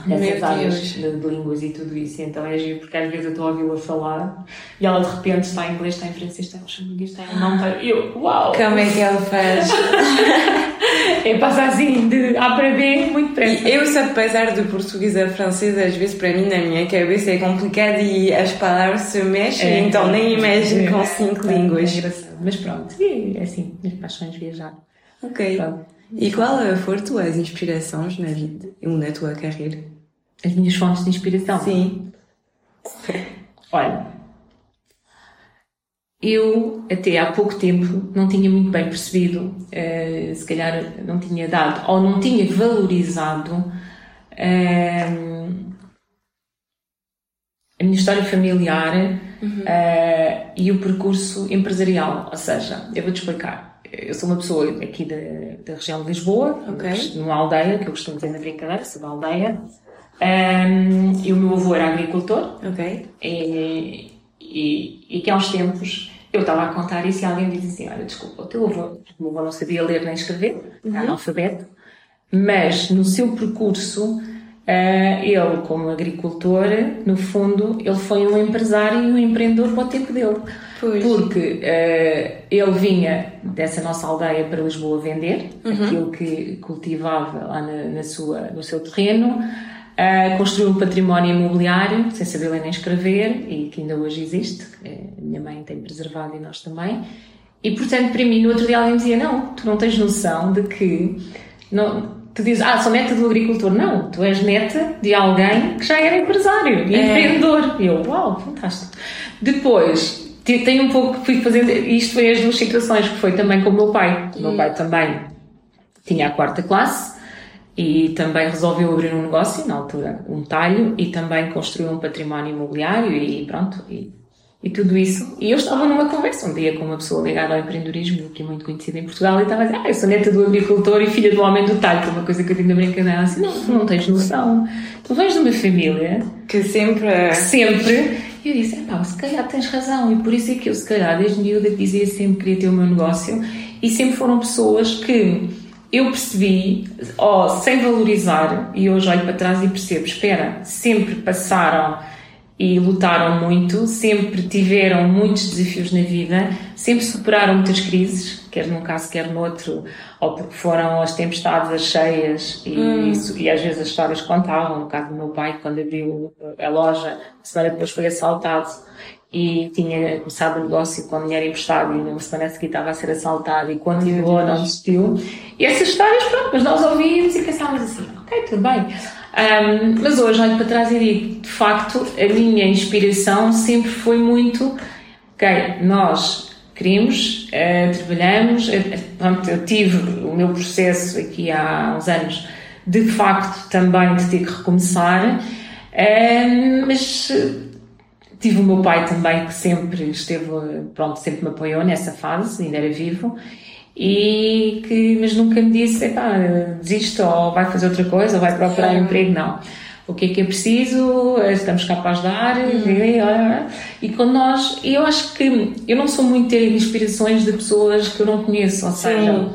Nessas áreas de, de, línguas e tudo isso. Então é giro, porque às vezes eu estou a ouvi-la falar e ela de repente está em inglês, está em francês, está em luxemburguês, está em não, está... eu, uau! Como é que ela faz? é passar assim de A para B muito depressa. Eu, se apesar do português a francês, às vezes para mim na minha cabeça é complicado e as palavras se mexem, é, então nem imagino é, com cinco é, línguas. É engraçado, mas pronto, é assim, minhas paixões viajar. Ok. Pronto. E qual foram tuas inspirações na vida ou na tua carreira? As minhas fontes de inspiração? Sim. Olha, eu até há pouco tempo não tinha muito bem percebido, uh, se calhar não tinha dado ou não tinha valorizado uh, a minha história familiar uhum. uh, e o percurso empresarial. Ou seja, eu vou-te explicar eu sou uma pessoa aqui da, da região de Lisboa, okay. numa aldeia, que eu costumo dizer na brincadeira, sou da aldeia. Um, e o meu avô era agricultor. Ok. E, e, e que há uns tempos eu estava a contar isso e alguém disse assim: Olha, desculpa, o teu avô, o meu avô não sabia ler nem escrever, uhum. analfabeto, mas no seu percurso Uh, ele, como agricultor, no fundo, ele foi um empresário e um empreendedor para o tempo dele. Pois. Porque uh, ele vinha dessa nossa aldeia para Lisboa vender uhum. aquilo que cultivava lá na, na sua, no seu terreno, uh, construiu um património imobiliário, sem saber ler nem escrever, e que ainda hoje existe. A minha mãe tem preservado e nós também. E, portanto, para mim, no outro dia alguém dizia: Não, tu não tens noção de que. Não, tu dizes, ah, sou neta do agricultor. Não, tu és neta de alguém que já era empresário e é. empreendedor. E eu, uau, fantástico. Depois, tenho um pouco, fui fazendo, isto foi as duas situações, que foi também com o meu pai. O meu pai também tinha a quarta classe e também resolveu abrir um negócio, na altura, um talho, e também construiu um património imobiliário e pronto, e e tudo isso. E eu estava numa conversa um dia com uma pessoa ligada ao empreendedorismo, que é muito conhecida em Portugal, e estava a dizer: Ah, eu sou neta do agricultor e filha do homem do talho, que é uma coisa que eu tenho na brincadeira. Assim, não, não tens noção. Tu vens de uma família que sempre. Sempre. E eu disse: pá, se calhar tens razão. E por isso é que eu, se calhar, desde miúda, dizia sempre que queria ter o meu negócio. E sempre foram pessoas que eu percebi, oh, sem valorizar, e hoje olho para trás e percebo: espera, sempre passaram e lutaram muito, sempre tiveram muitos desafios na vida, sempre superaram muitas crises, quer num caso, quer no outro, ou porque foram as tempestades, as cheias, e, hum. e às vezes as histórias contavam. No caso do meu pai, quando abriu a loja, a semana depois foi assaltado e tinha começado o negócio com dinheiro emprestado e na semana seguinte estava a ser assaltado e chegou não desistiu. E essas histórias, pronto, mas nós ouvíamos e pensávamos assim, ok, tudo bem. Um, mas hoje olho para trás e digo, de facto, a minha inspiração sempre foi muito, ok, nós queremos, uh, trabalhamos, uh, eu tive o meu processo aqui há uns anos de facto também de ter que recomeçar, uh, mas tive o meu pai também que sempre esteve, pronto, sempre me apoiou nessa fase, ainda era vivo, e que, mas nunca me disse, desista ou vai fazer outra coisa ou vai procurar um emprego, não. O que é que é preciso, estamos cá para ajudar, uhum. e quando nós, eu acho que eu não sou muito ter inspirações de pessoas que eu não conheço, ou seja,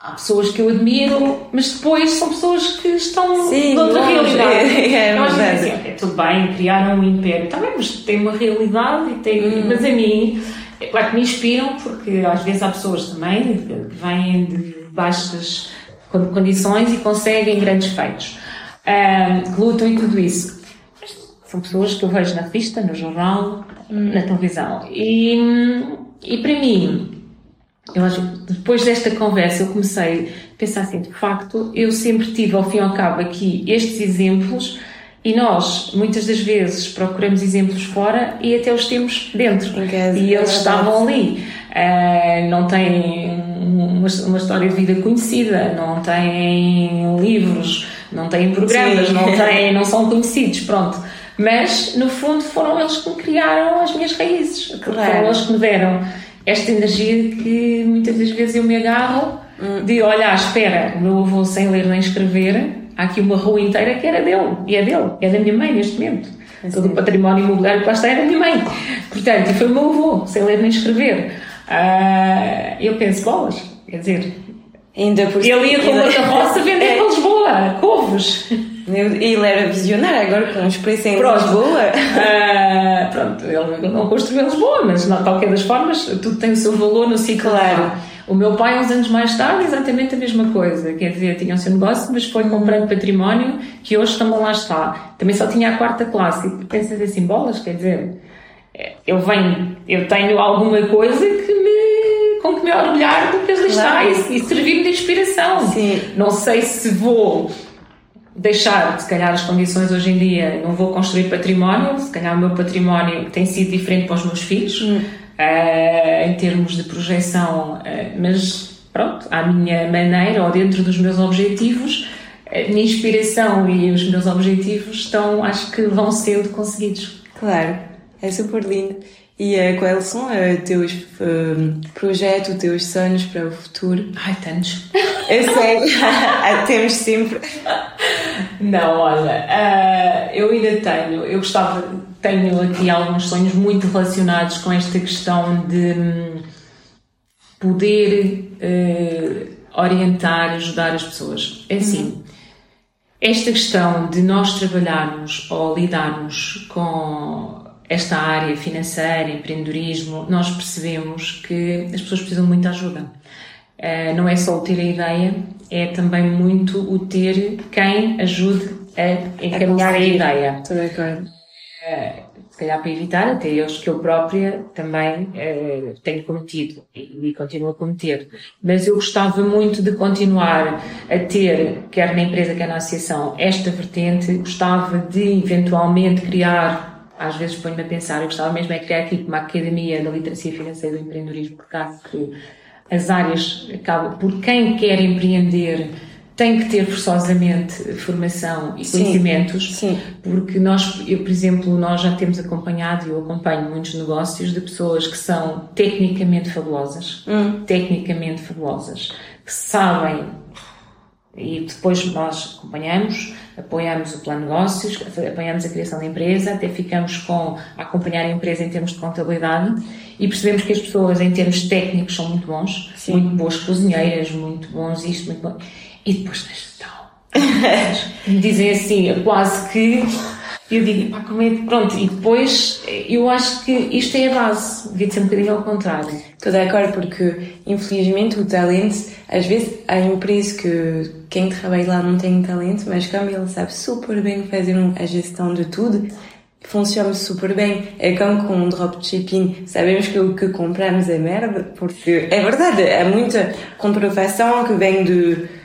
há pessoas que eu admiro, mas depois são pessoas que estão Sim, de outra realidade. É, é, Nós assim, é tudo bem, criaram um império, bem, mas tem uma realidade e tem, hum. mas a mim, é claro que me inspiram, porque às vezes há pessoas também que vêm de baixas condições e conseguem grandes feitos um, que lutam e tudo isso. São pessoas que eu vejo na revista, no jornal, hum. na televisão. E, e para mim, eu acho que depois desta conversa eu comecei a pensar assim, de facto, eu sempre tive ao fim e ao cabo aqui estes exemplos e nós, muitas das vezes, procuramos exemplos fora e até os temos dentro. E eles estavam ali. Uh, não têm uma, uma, história de vida conhecida, não têm livros, não têm programas, Sim. não têm, não são conhecidos, pronto. Mas, no fundo, foram eles que me criaram as minhas raízes. Claro. Foram eles que me deram esta energia que muitas das vezes eu me agarro hum. de olhar, espera, o meu avô sem ler nem escrever, há aqui uma rua inteira que era dele, e é dele, é da minha mãe neste momento. Assim. Todo o património imobiliário que lá está era da minha mãe. Portanto, e foi o meu avô, sem ler nem escrever. Uh, eu penso, bolas, quer dizer, Ainda por ele ia com uma carroça vender é. para Lisboa, couves. Ele era visionário agora com os preços em pronto. Lisboa. Uh, pronto, ele não construiu em Lisboa, mas de qualquer das formas, tudo tem o seu valor no ciclo. Claro. O meu pai, uns anos mais tarde, exatamente a mesma coisa. Quer dizer, tinha o seu negócio, mas foi comprando património que hoje também lá está. Também só tinha a quarta classe. E pensas assim, bolas, quer dizer, eu venho, eu tenho alguma coisa que me, com que me orgulhar do que ali está e, e servir-me de inspiração. Sim. Não sei se vou deixar, se calhar as condições hoje em dia, não vou construir património, se calhar o meu património tem sido diferente para os meus filhos, hum. Uh, em termos de projeção, uh, mas pronto, à minha maneira ou dentro dos meus objetivos, a minha inspiração e os meus objetivos estão, acho que vão sendo conseguidos. Claro. É super lindo. E uh, quais são os teus uh, projetos, os teus sonhos para o futuro? Ai, tantos. Eu sei, temos sempre. Não, olha, uh, eu ainda tenho, eu gostava, tenho aqui alguns sonhos muito relacionados com esta questão de um, poder uh, orientar, ajudar as pessoas. É assim, uhum. esta questão de nós trabalharmos ou lidarmos com esta área financeira, empreendedorismo, nós percebemos que as pessoas precisam de muita ajuda. Uh, não é só o ter a ideia, é também muito o ter quem ajude a encaminhar a, a ideia. Estou de acordo. Uh, se calhar para evitar até eles que eu própria também uh, tenho cometido e, e continuo a cometer. Mas eu gostava muito de continuar a ter, quer na empresa, quer na associação, esta vertente. Gostava de eventualmente criar às vezes ponho-me a pensar, eu gostava mesmo é criar aqui uma academia da literacia financeira do empreendedorismo, porque acho que as áreas acabam, por quem quer empreender, tem que ter forçosamente formação e conhecimentos, sim, sim. porque nós, eu, por exemplo, nós já temos acompanhado, e eu acompanho muitos negócios de pessoas que são tecnicamente fabulosas, hum. tecnicamente fabulosas, que sabem e depois nós acompanhamos, apoiamos o plano de negócios, apoiamos a criação da empresa, até ficamos com a acompanhar a empresa em termos de contabilidade e percebemos que as pessoas em termos técnicos são muito bons, Sim. muito boas cozinheiras, muito bons isto, muito bom. E depois na gestão. Me dizem assim, quase que eu digo, pá, como é que. Pronto, e depois eu acho que isto é a base, devia ser um bocadinho ao contrário. Estou de acordo, porque infelizmente o talento, às vezes há empresas que quem trabalha lá não tem talento, mas como ele sabe super bem fazer a gestão de tudo, funciona super bem. É como com um dropshipping, sabemos que o que compramos é merda, porque é verdade, há muita comprovação que vem de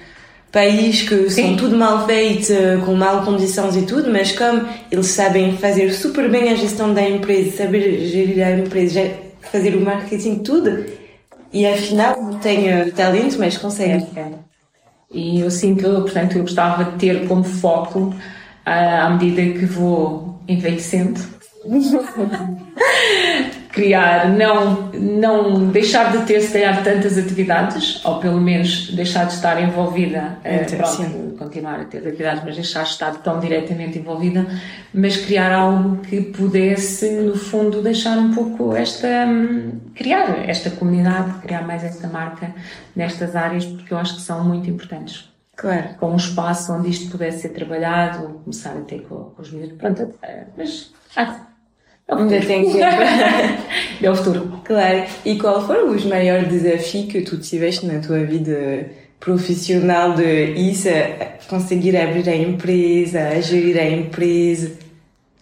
país que Sim. são tudo mal feito, com mal condições e tudo, mas como eles sabem fazer super bem a gestão da empresa, saber gerir a empresa, fazer o marketing, tudo, e afinal têm talento, mas conseguem. É, é. E eu sinto, portanto, eu gostava de ter como foco, à medida que vou envelhecendo, criar, não, não deixar de ter, se calhar, tantas atividades, ou pelo menos deixar de estar envolvida, é, pronto, continuar a ter atividades, mas deixar de estar tão diretamente envolvida, mas criar algo que pudesse, no fundo, deixar um pouco esta, criar esta comunidade, criar mais esta marca nestas áreas, porque eu acho que são muito importantes. Claro. Com um espaço onde isto pudesse ser trabalhado, começar até com, com os miúdos, pronto, mas... Ah, Ainda tem que é o futuro. Claro. E qual foi o maior desafio que tu tiveste na tua vida profissional de isso, conseguir abrir a empresa, gerir a empresa?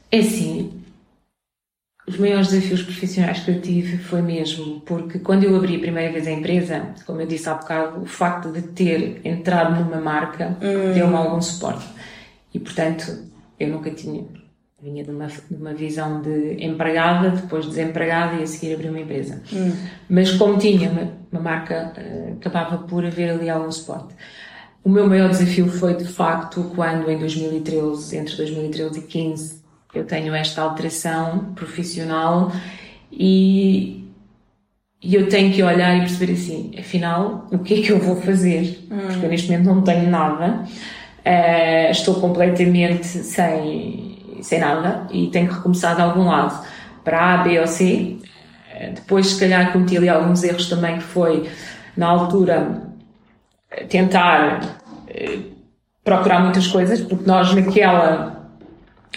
É assim, os maiores desafios profissionais que eu tive foi mesmo porque quando eu abri a primeira vez a empresa, como eu disse há bocado, o facto de ter entrado numa marca hum. deu-me algum suporte. E portanto, eu nunca tinha vinha de uma, de uma visão de empregada, depois desempregada e a seguir abri uma empresa. Hum. Mas como tinha uma, uma marca, uh, acabava por haver ali algum suporte. O meu maior desafio foi, de facto, quando em 2013, entre 2013 e 2015, eu tenho esta alteração profissional e, e eu tenho que olhar e perceber assim, afinal, o que é que eu vou fazer? Hum. Porque eu neste momento não tenho nada, uh, estou completamente sem sem nada e tenho que recomeçar de algum lado para A, B ou C. Depois, se calhar, cometi ali alguns erros também, que foi, na altura, tentar eh, procurar muitas coisas, porque nós, naquela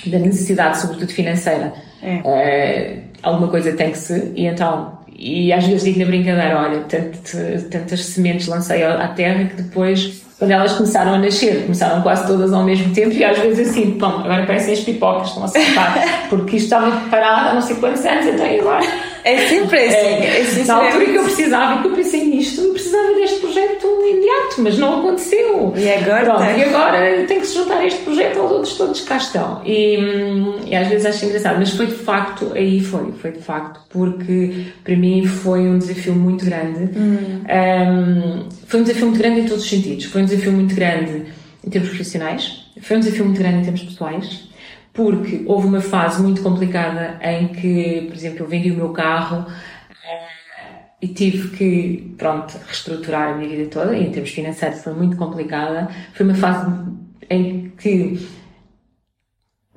da necessidade, sobretudo financeira, é. alguma coisa tem que se. E então, e às vezes digo na brincadeira: olha, tantas sementes lancei à terra que depois quando elas começaram a nascer, começaram quase todas ao mesmo tempo e às vezes assim, bom, agora parecem as pipocas, estão a saltar, porque isto estava parado há não sei quantos anos, então agora. É sempre assim. É, é sempre na altura que eu precisava, que eu pensei nisto, eu precisava deste projeto imediato, mas não aconteceu. E agora? Pronto, e agora tem que se juntar a este projeto aos outros todos cá estão. E, e às vezes acho engraçado, mas foi de facto, aí foi, foi de facto, porque para mim foi um desafio muito grande. Hum. Um, foi um desafio muito grande em todos os sentidos. Foi um desafio muito grande em termos profissionais, foi um desafio muito grande em termos pessoais, porque houve uma fase muito complicada em que, por exemplo, eu vendi o meu carro uh, e tive que, pronto, reestruturar a minha vida toda, e em termos financeiros foi muito complicada. Foi uma fase em que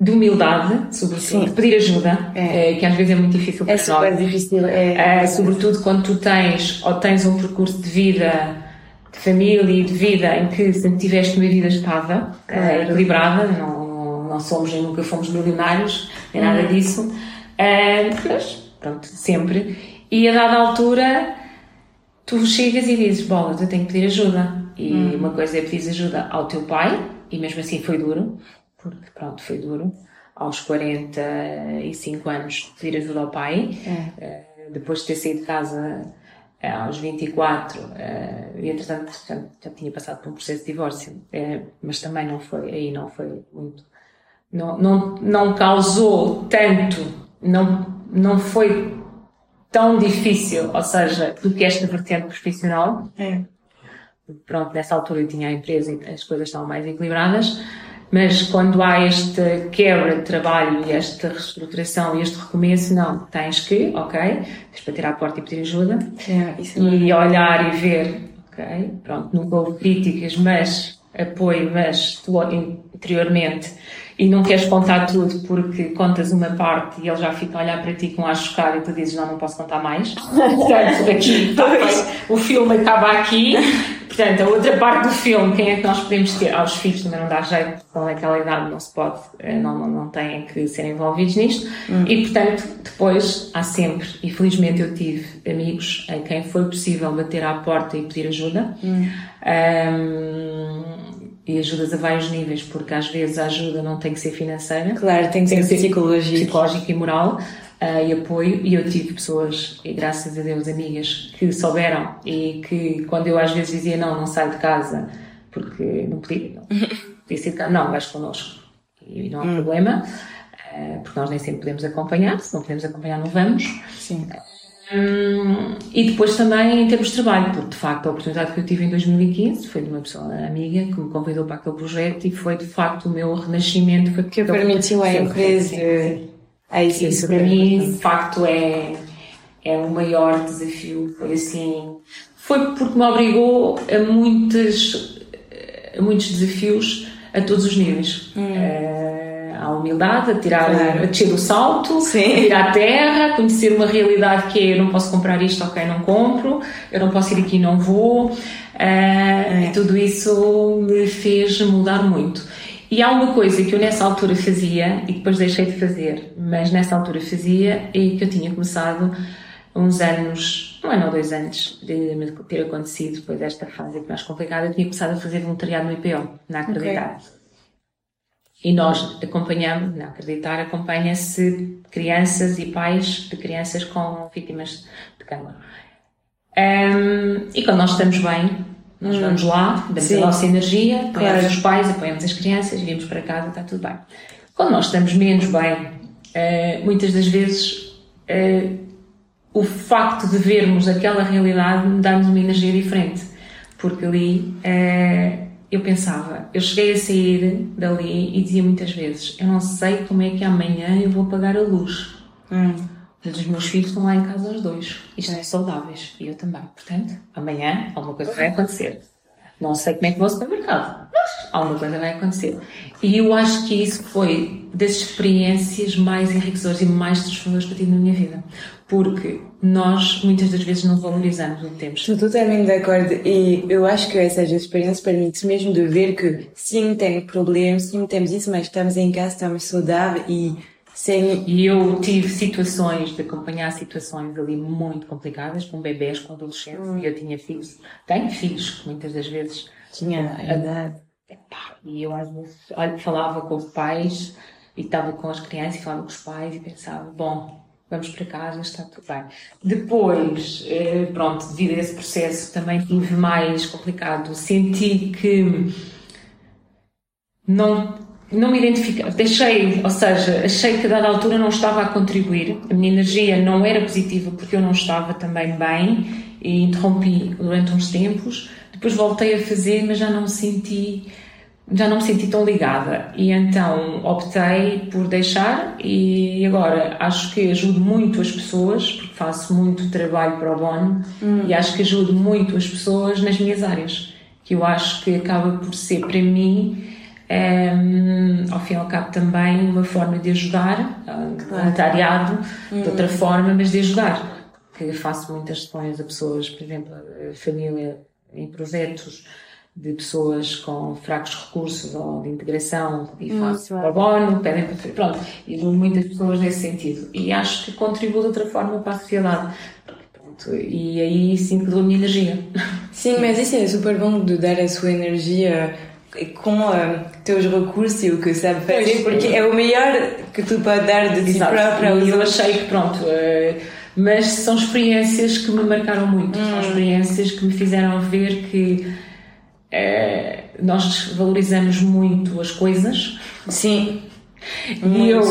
de humildade, sobretudo, de pedir ajuda, é. é. que às vezes é muito difícil para é nós. É super difícil. É, é, sobretudo quando tu tens ou tens um percurso de vida, de família e de vida em que sempre tiveste uma vida estável, é. equilibrada, não, não somos nem nunca fomos milionários, nem nada uhum. disso, uh, mas pronto, sempre. E a dada altura tu chegas e dizes, bola, eu tenho que pedir ajuda. E uhum. uma coisa é pedir ajuda ao teu pai, e mesmo assim foi duro, porque pronto, foi duro. Aos 45 anos pedir ajuda ao pai, uh, depois de ter saído de casa eh, aos 24, uh, e entretanto já, já, tinha passado por um processo de divórcio, uh, mas também não foi, aí não foi muito não, não, não causou tanto, não, não foi tão difícil, ou seja, do que esta vertente profissional. É. Pronto, nessa altura eu tinha a empresa e as coisas estavam mais equilibradas, mas quando há esta quebra de trabalho e esta reestruturação e este recomeço, não, tens que, ok, tens para tirar a porta e pedir ajuda é, e é olhar e ver, ok, pronto, nunca houve críticas, mas apoio, mas tu interiormente e não queres contar tudo porque contas uma parte e ele já fica a olhar para ti com a chocar e tu dizes não, não posso contar mais. Portanto, aqui o filme acaba aqui. Portanto, a outra parte do filme, quem é que nós podemos ter? Aos filhos também não dá jeito, com aquela idade não se pode, eh, não, não, não têm que ser envolvidos nisto. Hum. E portanto, depois há sempre, e felizmente eu tive amigos a quem foi possível bater à porta e pedir ajuda. Hum. Um, e ajudas a vários níveis, porque às vezes a ajuda não tem que ser financeira. Claro, tem que, tem ser, psicológico. psicológico e moral. Uh, e apoio, e eu tive pessoas, e graças a Deus, amigas, que souberam e que quando eu às vezes dizia não, não saio de casa, porque não podia, não. podia ser cá, não, vais connosco. E não há hum. problema, uh, porque nós nem sempre podemos acompanhar, se não podemos acompanhar, não vamos. Sim. Um, e depois também em termos de trabalho, porque de facto a oportunidade que eu tive em 2015 foi de uma pessoa amiga que me convidou para aquele projeto e foi de facto o meu renascimento. Foi que permitiu à empresa a isso. Isso para mim, de facto, é, é o maior desafio. Foi assim, foi porque me obrigou a muitos, a muitos desafios a todos os níveis. Hum. Uh, a humildade, a tirar, claro. a descer o salto, Sim. a ir à terra, a conhecer uma realidade que é eu não posso comprar isto, ok, não compro, eu não posso ir aqui, não vou. Uh, é. E tudo isso me fez mudar muito. E há uma coisa que eu nessa altura fazia e depois deixei de fazer, mas nessa altura fazia e que eu tinha começado uns anos, um ano ou dois antes de ter acontecido depois desta fase mais complicada, eu tinha começado a fazer voluntariado no IPO, na Acreditar. Okay. E nós acompanhamos, não acreditar, acompanha-se crianças e pais de crianças com vítimas de câncer. Um, e quando nós estamos bem, nós hum. vamos lá, damos Sim. a nossa energia, apoiamos claro. os pais, apoiamos as crianças, viemos para casa, está tudo bem. Quando nós estamos menos bem, uh, muitas das vezes uh, o facto de vermos aquela realidade dá-nos uma energia diferente. Porque ali uh, eu pensava, eu cheguei a sair dali e dizia muitas vezes: Eu não sei como é que amanhã eu vou pagar a luz. Hum. Os meus filhos estão lá em casa os dois e estão é. saudáveis e eu também. Portanto, amanhã alguma coisa vai acontecer. Não sei como é que vou ao supermercado, mas alguma coisa vai acontecer. E eu acho que isso foi das experiências mais enriquecedoras e mais transformadoras que eu tive na minha vida porque nós muitas das vezes não valorizamos o que temos. Estou totalmente de acordo e eu acho que essa experiência permite mesmo de ver que sim, tem problemas, sim, temos isso, mas estamos em casa, estamos saudáveis e sem... E eu tive situações de acompanhar situações ali muito complicadas com bebés, com adolescentes hum. e eu tinha filhos, tenho filhos que muitas das vezes... Tinha a idade. E eu às vezes olha, falava com os pais e estava com as crianças e falava com os pais e pensava, bom, vamos para casa, está tudo bem. Depois, eh, pronto, devido a esse processo também tive mais complicado, senti que não, não me identificava, deixei, ou seja, achei que a dada altura não estava a contribuir, a minha energia não era positiva porque eu não estava também bem e interrompi durante uns tempos, depois voltei a fazer, mas já não senti já não me senti tão ligada e então optei por deixar e agora acho que ajudo muito as pessoas porque faço muito trabalho para o bono hum. e acho que ajudo muito as pessoas nas minhas áreas que eu acho que acaba por ser para mim um, ehm, ao fim e ao cabo também uma forma de ajudar voluntariado hum. de outra forma mas de ajudar que faço muitas sessões a pessoas por exemplo a família em projetos de pessoas com fracos recursos ou de integração e hum, bono, pedem para pronto, e de muitas pessoas nesse sentido. E acho que contribuo de outra forma para a sociedade. Pronto, e aí sinto que dou a minha energia. Sim, mas isso é super bom de dar a sua energia com uh, teus recursos e o que sabe fazer, porque é o melhor que tu pode dar de ti própria. E eu achei que, pronto, uh, mas são experiências que me marcaram muito, hum. são experiências que me fizeram ver que é, nós valorizamos muito as coisas. Sim. E eu,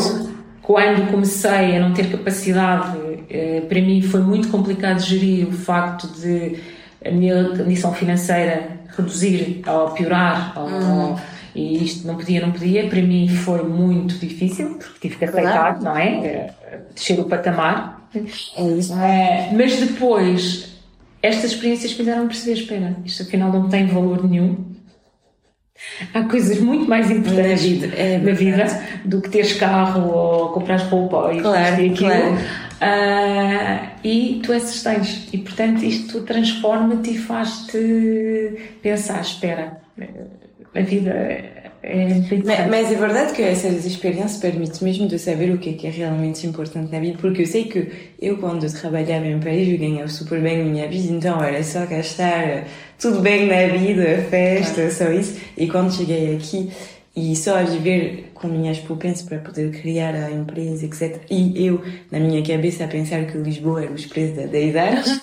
quando comecei a não ter capacidade, é, para mim foi muito complicado gerir o facto de a minha condição financeira reduzir ou piorar. Ou, hum. e isto não podia, não podia. Para mim foi muito difícil, porque tive que aceitar, claro. não é? é? Descer o patamar. É isso. É, mas depois estas experiências fizeram perceber, espera, isto afinal não tem valor nenhum. Há coisas muito mais importantes na vida, é na vida do que teres carro ou comprar roupa e claro, aquilo. Claro. Uh, e tu essas tens. E portanto isto transforma-te e faz-te pensar, espera, a vida é mas, mas, é verdade que essas experiências permitem mesmo de saber o que é, que é realmente importante na vida, porque eu sei que eu, quando trabalhava em Paris, eu ganhava super bem a minha vida, então era só gastar tudo bem na vida, festa, claro. só isso. E quando cheguei aqui, e só a viver com minhas poupanças para poder criar a empresa, etc. E eu, na minha cabeça, a pensar que Lisboa era os preços de 10 anos.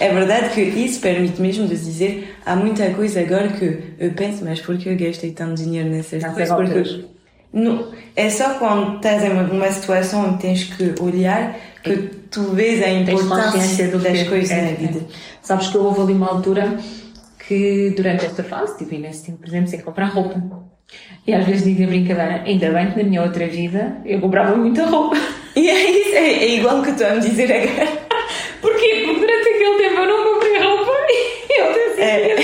é verdade que isso permite mesmo de dizer há muita coisa agora que eu penso, mas por que eu gastei tanto dinheiro nessas coisas? Porque não, é só quando estás em uma situação onde tens que olhar que tu vês a importância das coisas é, na vida. É. Sabes que houve ali uma altura que durante esta fase tive nesse tempo, por exemplo, sem comprar roupa. E às vezes digo a brincadeira, ainda bem que na minha outra vida eu comprava muita roupa. E é isso, é, é igual que tu a me dizer agora. Porquê? Porque durante aquele tempo eu não comprei roupa e eu disse é.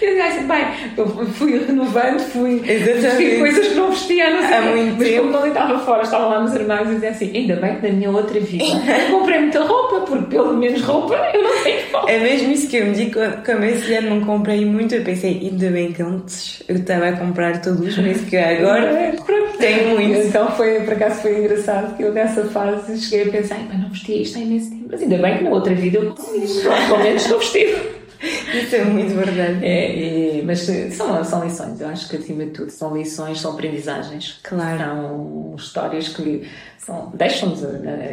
Eu disse assim, bem, eu fui renovando, fui vestir coisas que não vestia, não sei. Há muito mas tempo. como estava fora, estava lá nos armários e dizia assim, ainda bem que na minha outra vida comprei muita roupa, porque pelo menos roupa eu não tenho falta. É mesmo isso que eu me digo, como esse ano não comprei muito, eu pensei, ainda bem que antes eu estava a comprar todos os meses, que agora é, tenho muito. Então foi, por acaso foi engraçado que eu nessa fase cheguei a pensar, não vestia isto há imenso tempo, mas ainda bem que na outra vida eu pelo menos estou vestido. Isso é muito verdade. É, é, mas são, são lições, eu acho que acima de tudo são lições, são aprendizagens. Claro. São histórias que deixam-nos uh,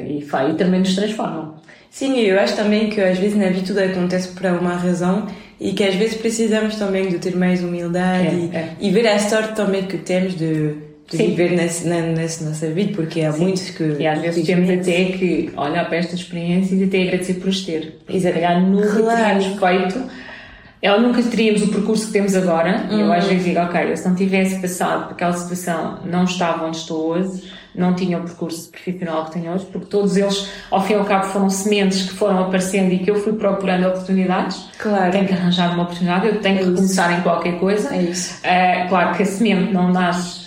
e, e também nos transformam. Sim, eu acho também que às vezes na vida tudo acontece por uma razão e que às vezes precisamos também de ter mais humildade é, e, é. e ver a sorte também que temos de de Sim. viver nesse, nesse, nessa vida, porque há Sim. muitos que. E às vezes temos até que olhar para estas experiências e até agradecer por as ter. E se calhar nunca claro. teríamos feito, ela nunca teríamos o percurso que temos agora. Uhum. E eu às vezes digo, ok, se não tivesse passado por aquela situação, não estava onde estou hoje, não tinha o percurso profissional que tenho hoje, porque todos eles, ao fim e ao cabo, foram sementes que foram aparecendo e que eu fui procurando oportunidades. Claro. Tenho que arranjar uma oportunidade, eu tenho é que começar em qualquer coisa. É isso. Uh, claro que a semente não nasce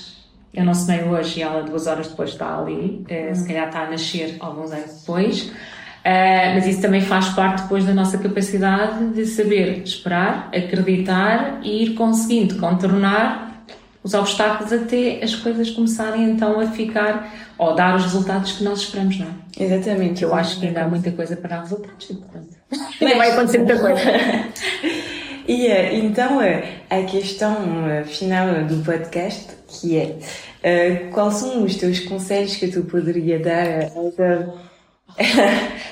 eu não semei hoje e ela duas horas depois está ali, uh, se calhar está a nascer alguns anos depois. Uh, mas isso também faz parte depois da nossa capacidade de saber esperar, acreditar e ir conseguindo contornar os obstáculos até as coisas começarem então a ficar ou dar os resultados que nós esperamos, não é? Exatamente. Eu acho que ainda há muita coisa para dar resultados, portanto, ainda vai acontecer muita coisa. e então a questão final do podcast que é Uh, quais são os teus conselhos que tu poderia dar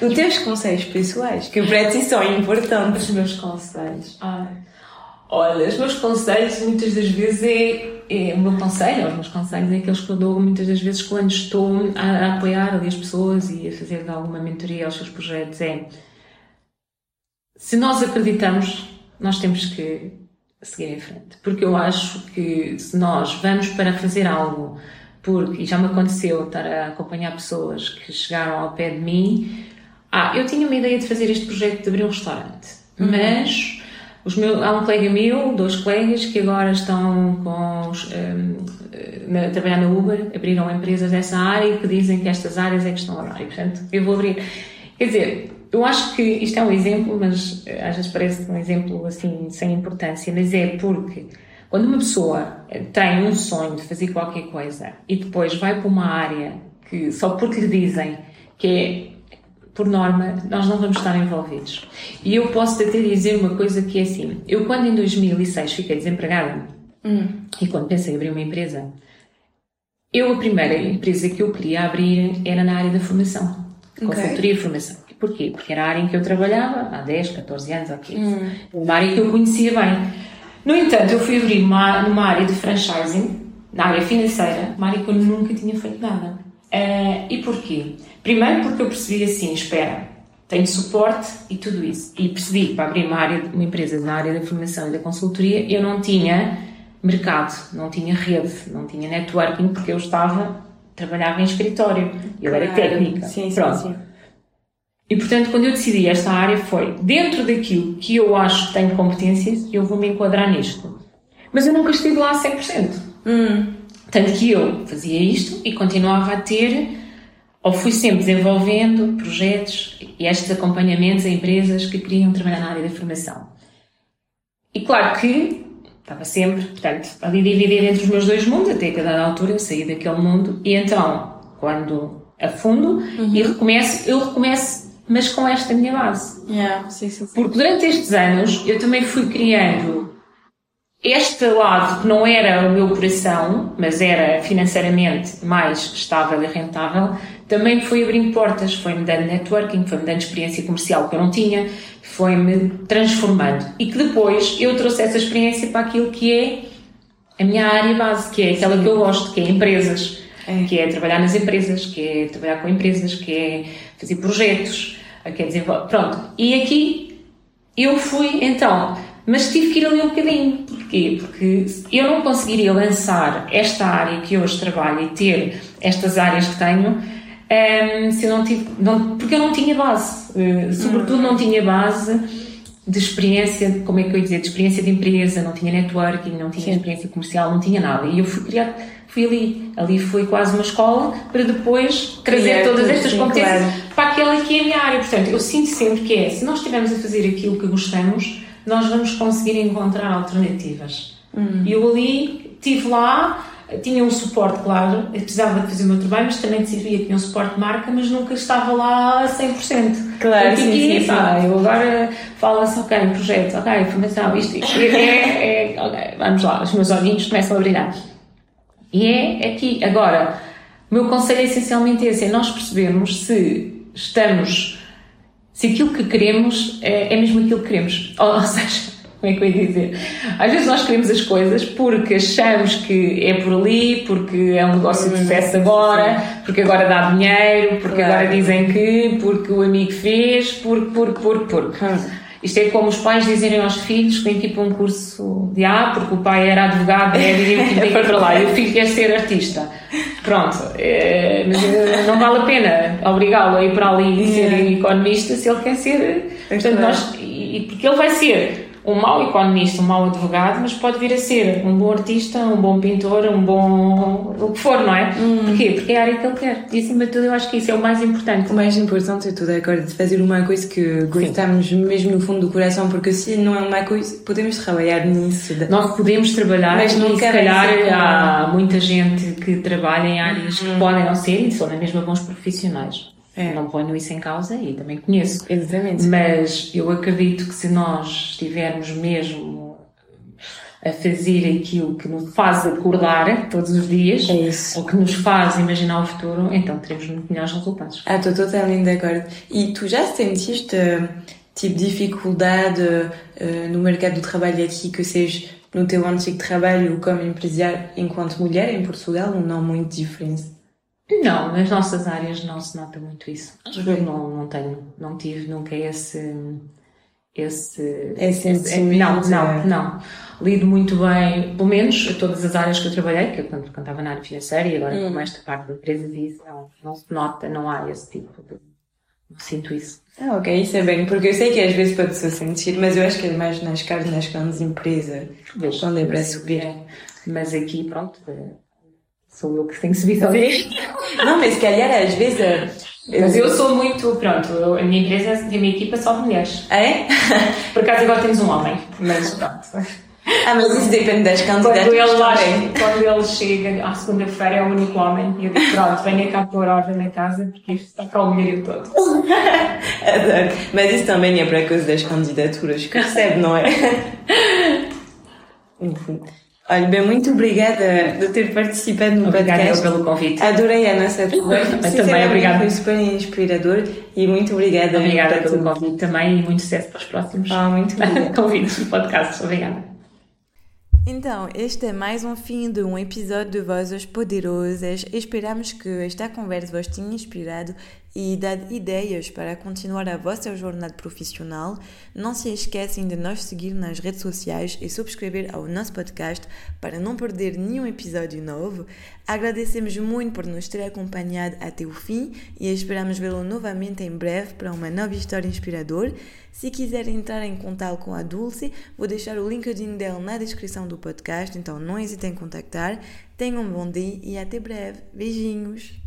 os teus conselhos pessoais, que para ti são importantes. Os meus conselhos. Ai. Olha, os meus conselhos muitas das vezes é, é o meu conselho, os meus conselhos é aqueles que eu dou muitas das vezes quando estou a, a apoiar ali as pessoas e a fazer alguma mentoria aos seus projetos é se nós acreditamos, nós temos que seguir em frente. Porque eu acho que se nós vamos para fazer algo, porque, e já me aconteceu estar a acompanhar pessoas que chegaram ao pé de mim, ah, eu tinha uma ideia de fazer este projeto de abrir um restaurante, uhum. mas os meus, há um colega meu, dois colegas que agora estão com, um, na, a trabalhar na Uber, abriram empresas dessa área e que dizem que estas áreas é que estão a. E, portanto, eu vou abrir. Quer dizer, eu acho que isto é um exemplo, mas eh, às vezes parece um exemplo assim sem importância, mas é porque quando uma pessoa eh, tem um sonho de fazer qualquer coisa e depois vai para uma área que só porque lhe dizem que é por norma, nós não vamos estar envolvidos. E eu posso até dizer uma coisa que é assim: eu, quando em 2006 fiquei desempregada hum. e quando pensei em abrir uma empresa, eu, a primeira empresa que eu queria abrir era na área da formação, okay. consultoria e formação. Porquê? Porque era a área em que eu trabalhava há 10, 14 anos, ok. Hum. Uma área que eu conhecia bem. No entanto, eu fui abrir uma, numa área de franchising, na área financeira, uma área que eu nunca tinha feito nada. Uh, e porquê? Primeiro porque eu percebi assim, espera, tenho suporte e tudo isso. E percebi que para abrir uma, área, uma empresa na área da formação e da consultoria, eu não tinha mercado, não tinha rede, não tinha networking, porque eu estava, trabalhava em escritório, eu claro. era técnica. Sim, Pronto. Sim, sim. E portanto, quando eu decidi esta área, foi dentro daquilo que eu acho que tenho competências, eu vou me enquadrar nisto. Mas eu nunca estive lá a 100%. Hum. Tanto que eu fazia isto e continuava a ter, ou fui sempre desenvolvendo projetos e estes acompanhamentos a empresas que queriam trabalhar na área da formação. E claro que estava sempre, portanto, ali dividir entre os meus dois mundos, até que a dada altura eu saí daquele mundo e então, quando afundo uhum. e recomeço, eu recomeço mas com esta minha base. Yeah, sim, sim, sim. Porque durante estes anos eu também fui criando este lado que não era o meu coração, mas era financeiramente mais estável e rentável, também foi abrindo portas, foi-me dando networking, foi-me dando experiência comercial que eu não tinha, foi-me transformando. E que depois eu trouxe essa experiência para aquilo que é a minha área base, que é aquela que eu gosto, que é empresas, é. que é trabalhar nas empresas, que é trabalhar com empresas, que é fazer projetos, que é desenvolver. Pronto. E aqui eu fui, então, mas tive que ir ali um bocadinho. Porquê? Porque eu não conseguiria lançar esta área que hoje trabalho e ter estas áreas que tenho um, ehm, se eu não tive, não, porque eu não tinha base. Uh, sobretudo não tinha base de experiência, como é que eu ia dizer, de experiência de empresa, não tinha networking, não tinha Sim. experiência comercial, não tinha nada. E eu fui criar, fui ali. Ali foi quase uma escola para depois trazer todas estas competências claro. para aquela que é a minha área. Portanto, eu sinto sempre que é, se nós estivermos a fazer aquilo que gostamos, nós vamos conseguir encontrar alternativas. Hum. Eu ali estive lá, tinha um suporte, claro, eu precisava de fazer o meu trabalho, mas também sabia que tinha um suporte de marca, mas nunca estava lá a 100%. Claro, eu, sim, sim, sim. Pá, eu agora falo assim, ok, projeto, ok, informação, isto, isto é, é, ok, vamos lá, os meus olhinhos começam a brilhar. E é aqui, agora, o meu conselho é essencialmente esse, é nós percebermos se estamos se aquilo que queremos é, é mesmo aquilo que queremos. Ou, ou, seja, como é que eu ia dizer? Às vezes nós queremos as coisas porque achamos que é por ali, porque é um negócio de sucesso agora, porque agora dá dinheiro, porque claro. agora dizem que, porque o amigo fez, porque, porque, porque, porque. Hum. Isto é como os pais dizerem aos filhos que têm tipo um curso de A, porque o pai era advogado, é, e tem que ir para lá, e o filho quer ser artista. Pronto, é, mas eh, não vale a pena obrigá-lo a ir para ali e ser economista se ele quer ser. Portanto, nós, e, porque ele vai ser um mau economista, um mau advogado, mas pode vir a ser um bom artista, um bom pintor, um bom. o que for, não é? Hum. Porquê? Porque é a área que ele quer. E acima de tudo, eu acho que isso é o mais importante. O mais importante é tudo, é agora de fazer uma coisa que gostamos Sim. mesmo no fundo do coração, porque se não é uma coisa, podemos trabalhar nisso. Nós podemos trabalhar, mas não e se calhar há muita gente que trabalha em áreas que uhum. podem não ser e são na mesma bons profissionais. É. Não ponho isso em causa e também conheço. Exatamente. Mas eu acredito que se nós estivermos mesmo a fazer aquilo que nos faz acordar todos os dias, é ou que nos faz imaginar o futuro, então teremos muito melhores resultados. Ah, estou totalmente de acordo. E tu já sentiste tipo dificuldade uh, no mercado do trabalho aqui, que seja no teu antigo trabalho como empresário enquanto mulher em Portugal, ou não muito diferente? Não, nas nossas áreas não se nota muito isso. Eu não, não tenho, não tive nunca esse. Esse, esse, esse não, não, não. Lido muito bem, pelo menos todas as áreas que eu trabalhei, que eu quando, estava na área financeira e agora hum. com esta parte da empresa disso, não, não se nota, não há esse tipo de. Não sinto isso. Ah, ok, isso é bem, porque eu sei que às vezes pode-se sentir, mas eu acho que é mais nas caras nas grandes empresas, Vejo, quando é para subir. É. Mas aqui, pronto, sou eu que tenho subido ali. Não, mas se calhar às vezes. Eh, mas eu sou muito, pronto, eu, a minha empresa, a minha equipa só de mulheres. É? Por acaso agora temos um homem, mas pronto. Ah, mas isso depende das candidatas quando ele, quando ele chega à segunda-feira é o único homem e eu digo, pronto, venha cá pôr ordem na casa porque isto está cá o mulherio todo. Adoro. Mas isso também é para coisa das candidaturas que recebe, não é? Enfim. Olha, bem, muito obrigada de ter participado no obrigada podcast. Obrigada pelo convite. Adorei a nossa conversa. também, obrigada. Foi super inspirador e muito obrigada. Obrigada pelo convite também e muito sucesso para os próximos ah, muito convites do podcast. Obrigada. Então, este é mais um fim de um episódio de Vozes Poderosas. Esperamos que esta conversa vos tenha inspirado e dado ideias para continuar a vossa jornada profissional. Não se esquecem de nos seguir nas redes sociais e subscrever ao nosso podcast para não perder nenhum episódio novo. Agradecemos muito por nos ter acompanhado até o fim e esperamos vê-lo novamente em breve para uma nova história inspiradora. Se quiser entrar em contato com a Dulce, vou deixar o LinkedIn dela na descrição do podcast, então não hesitem em contactar. Tenham um bom dia e até breve. Beijinhos!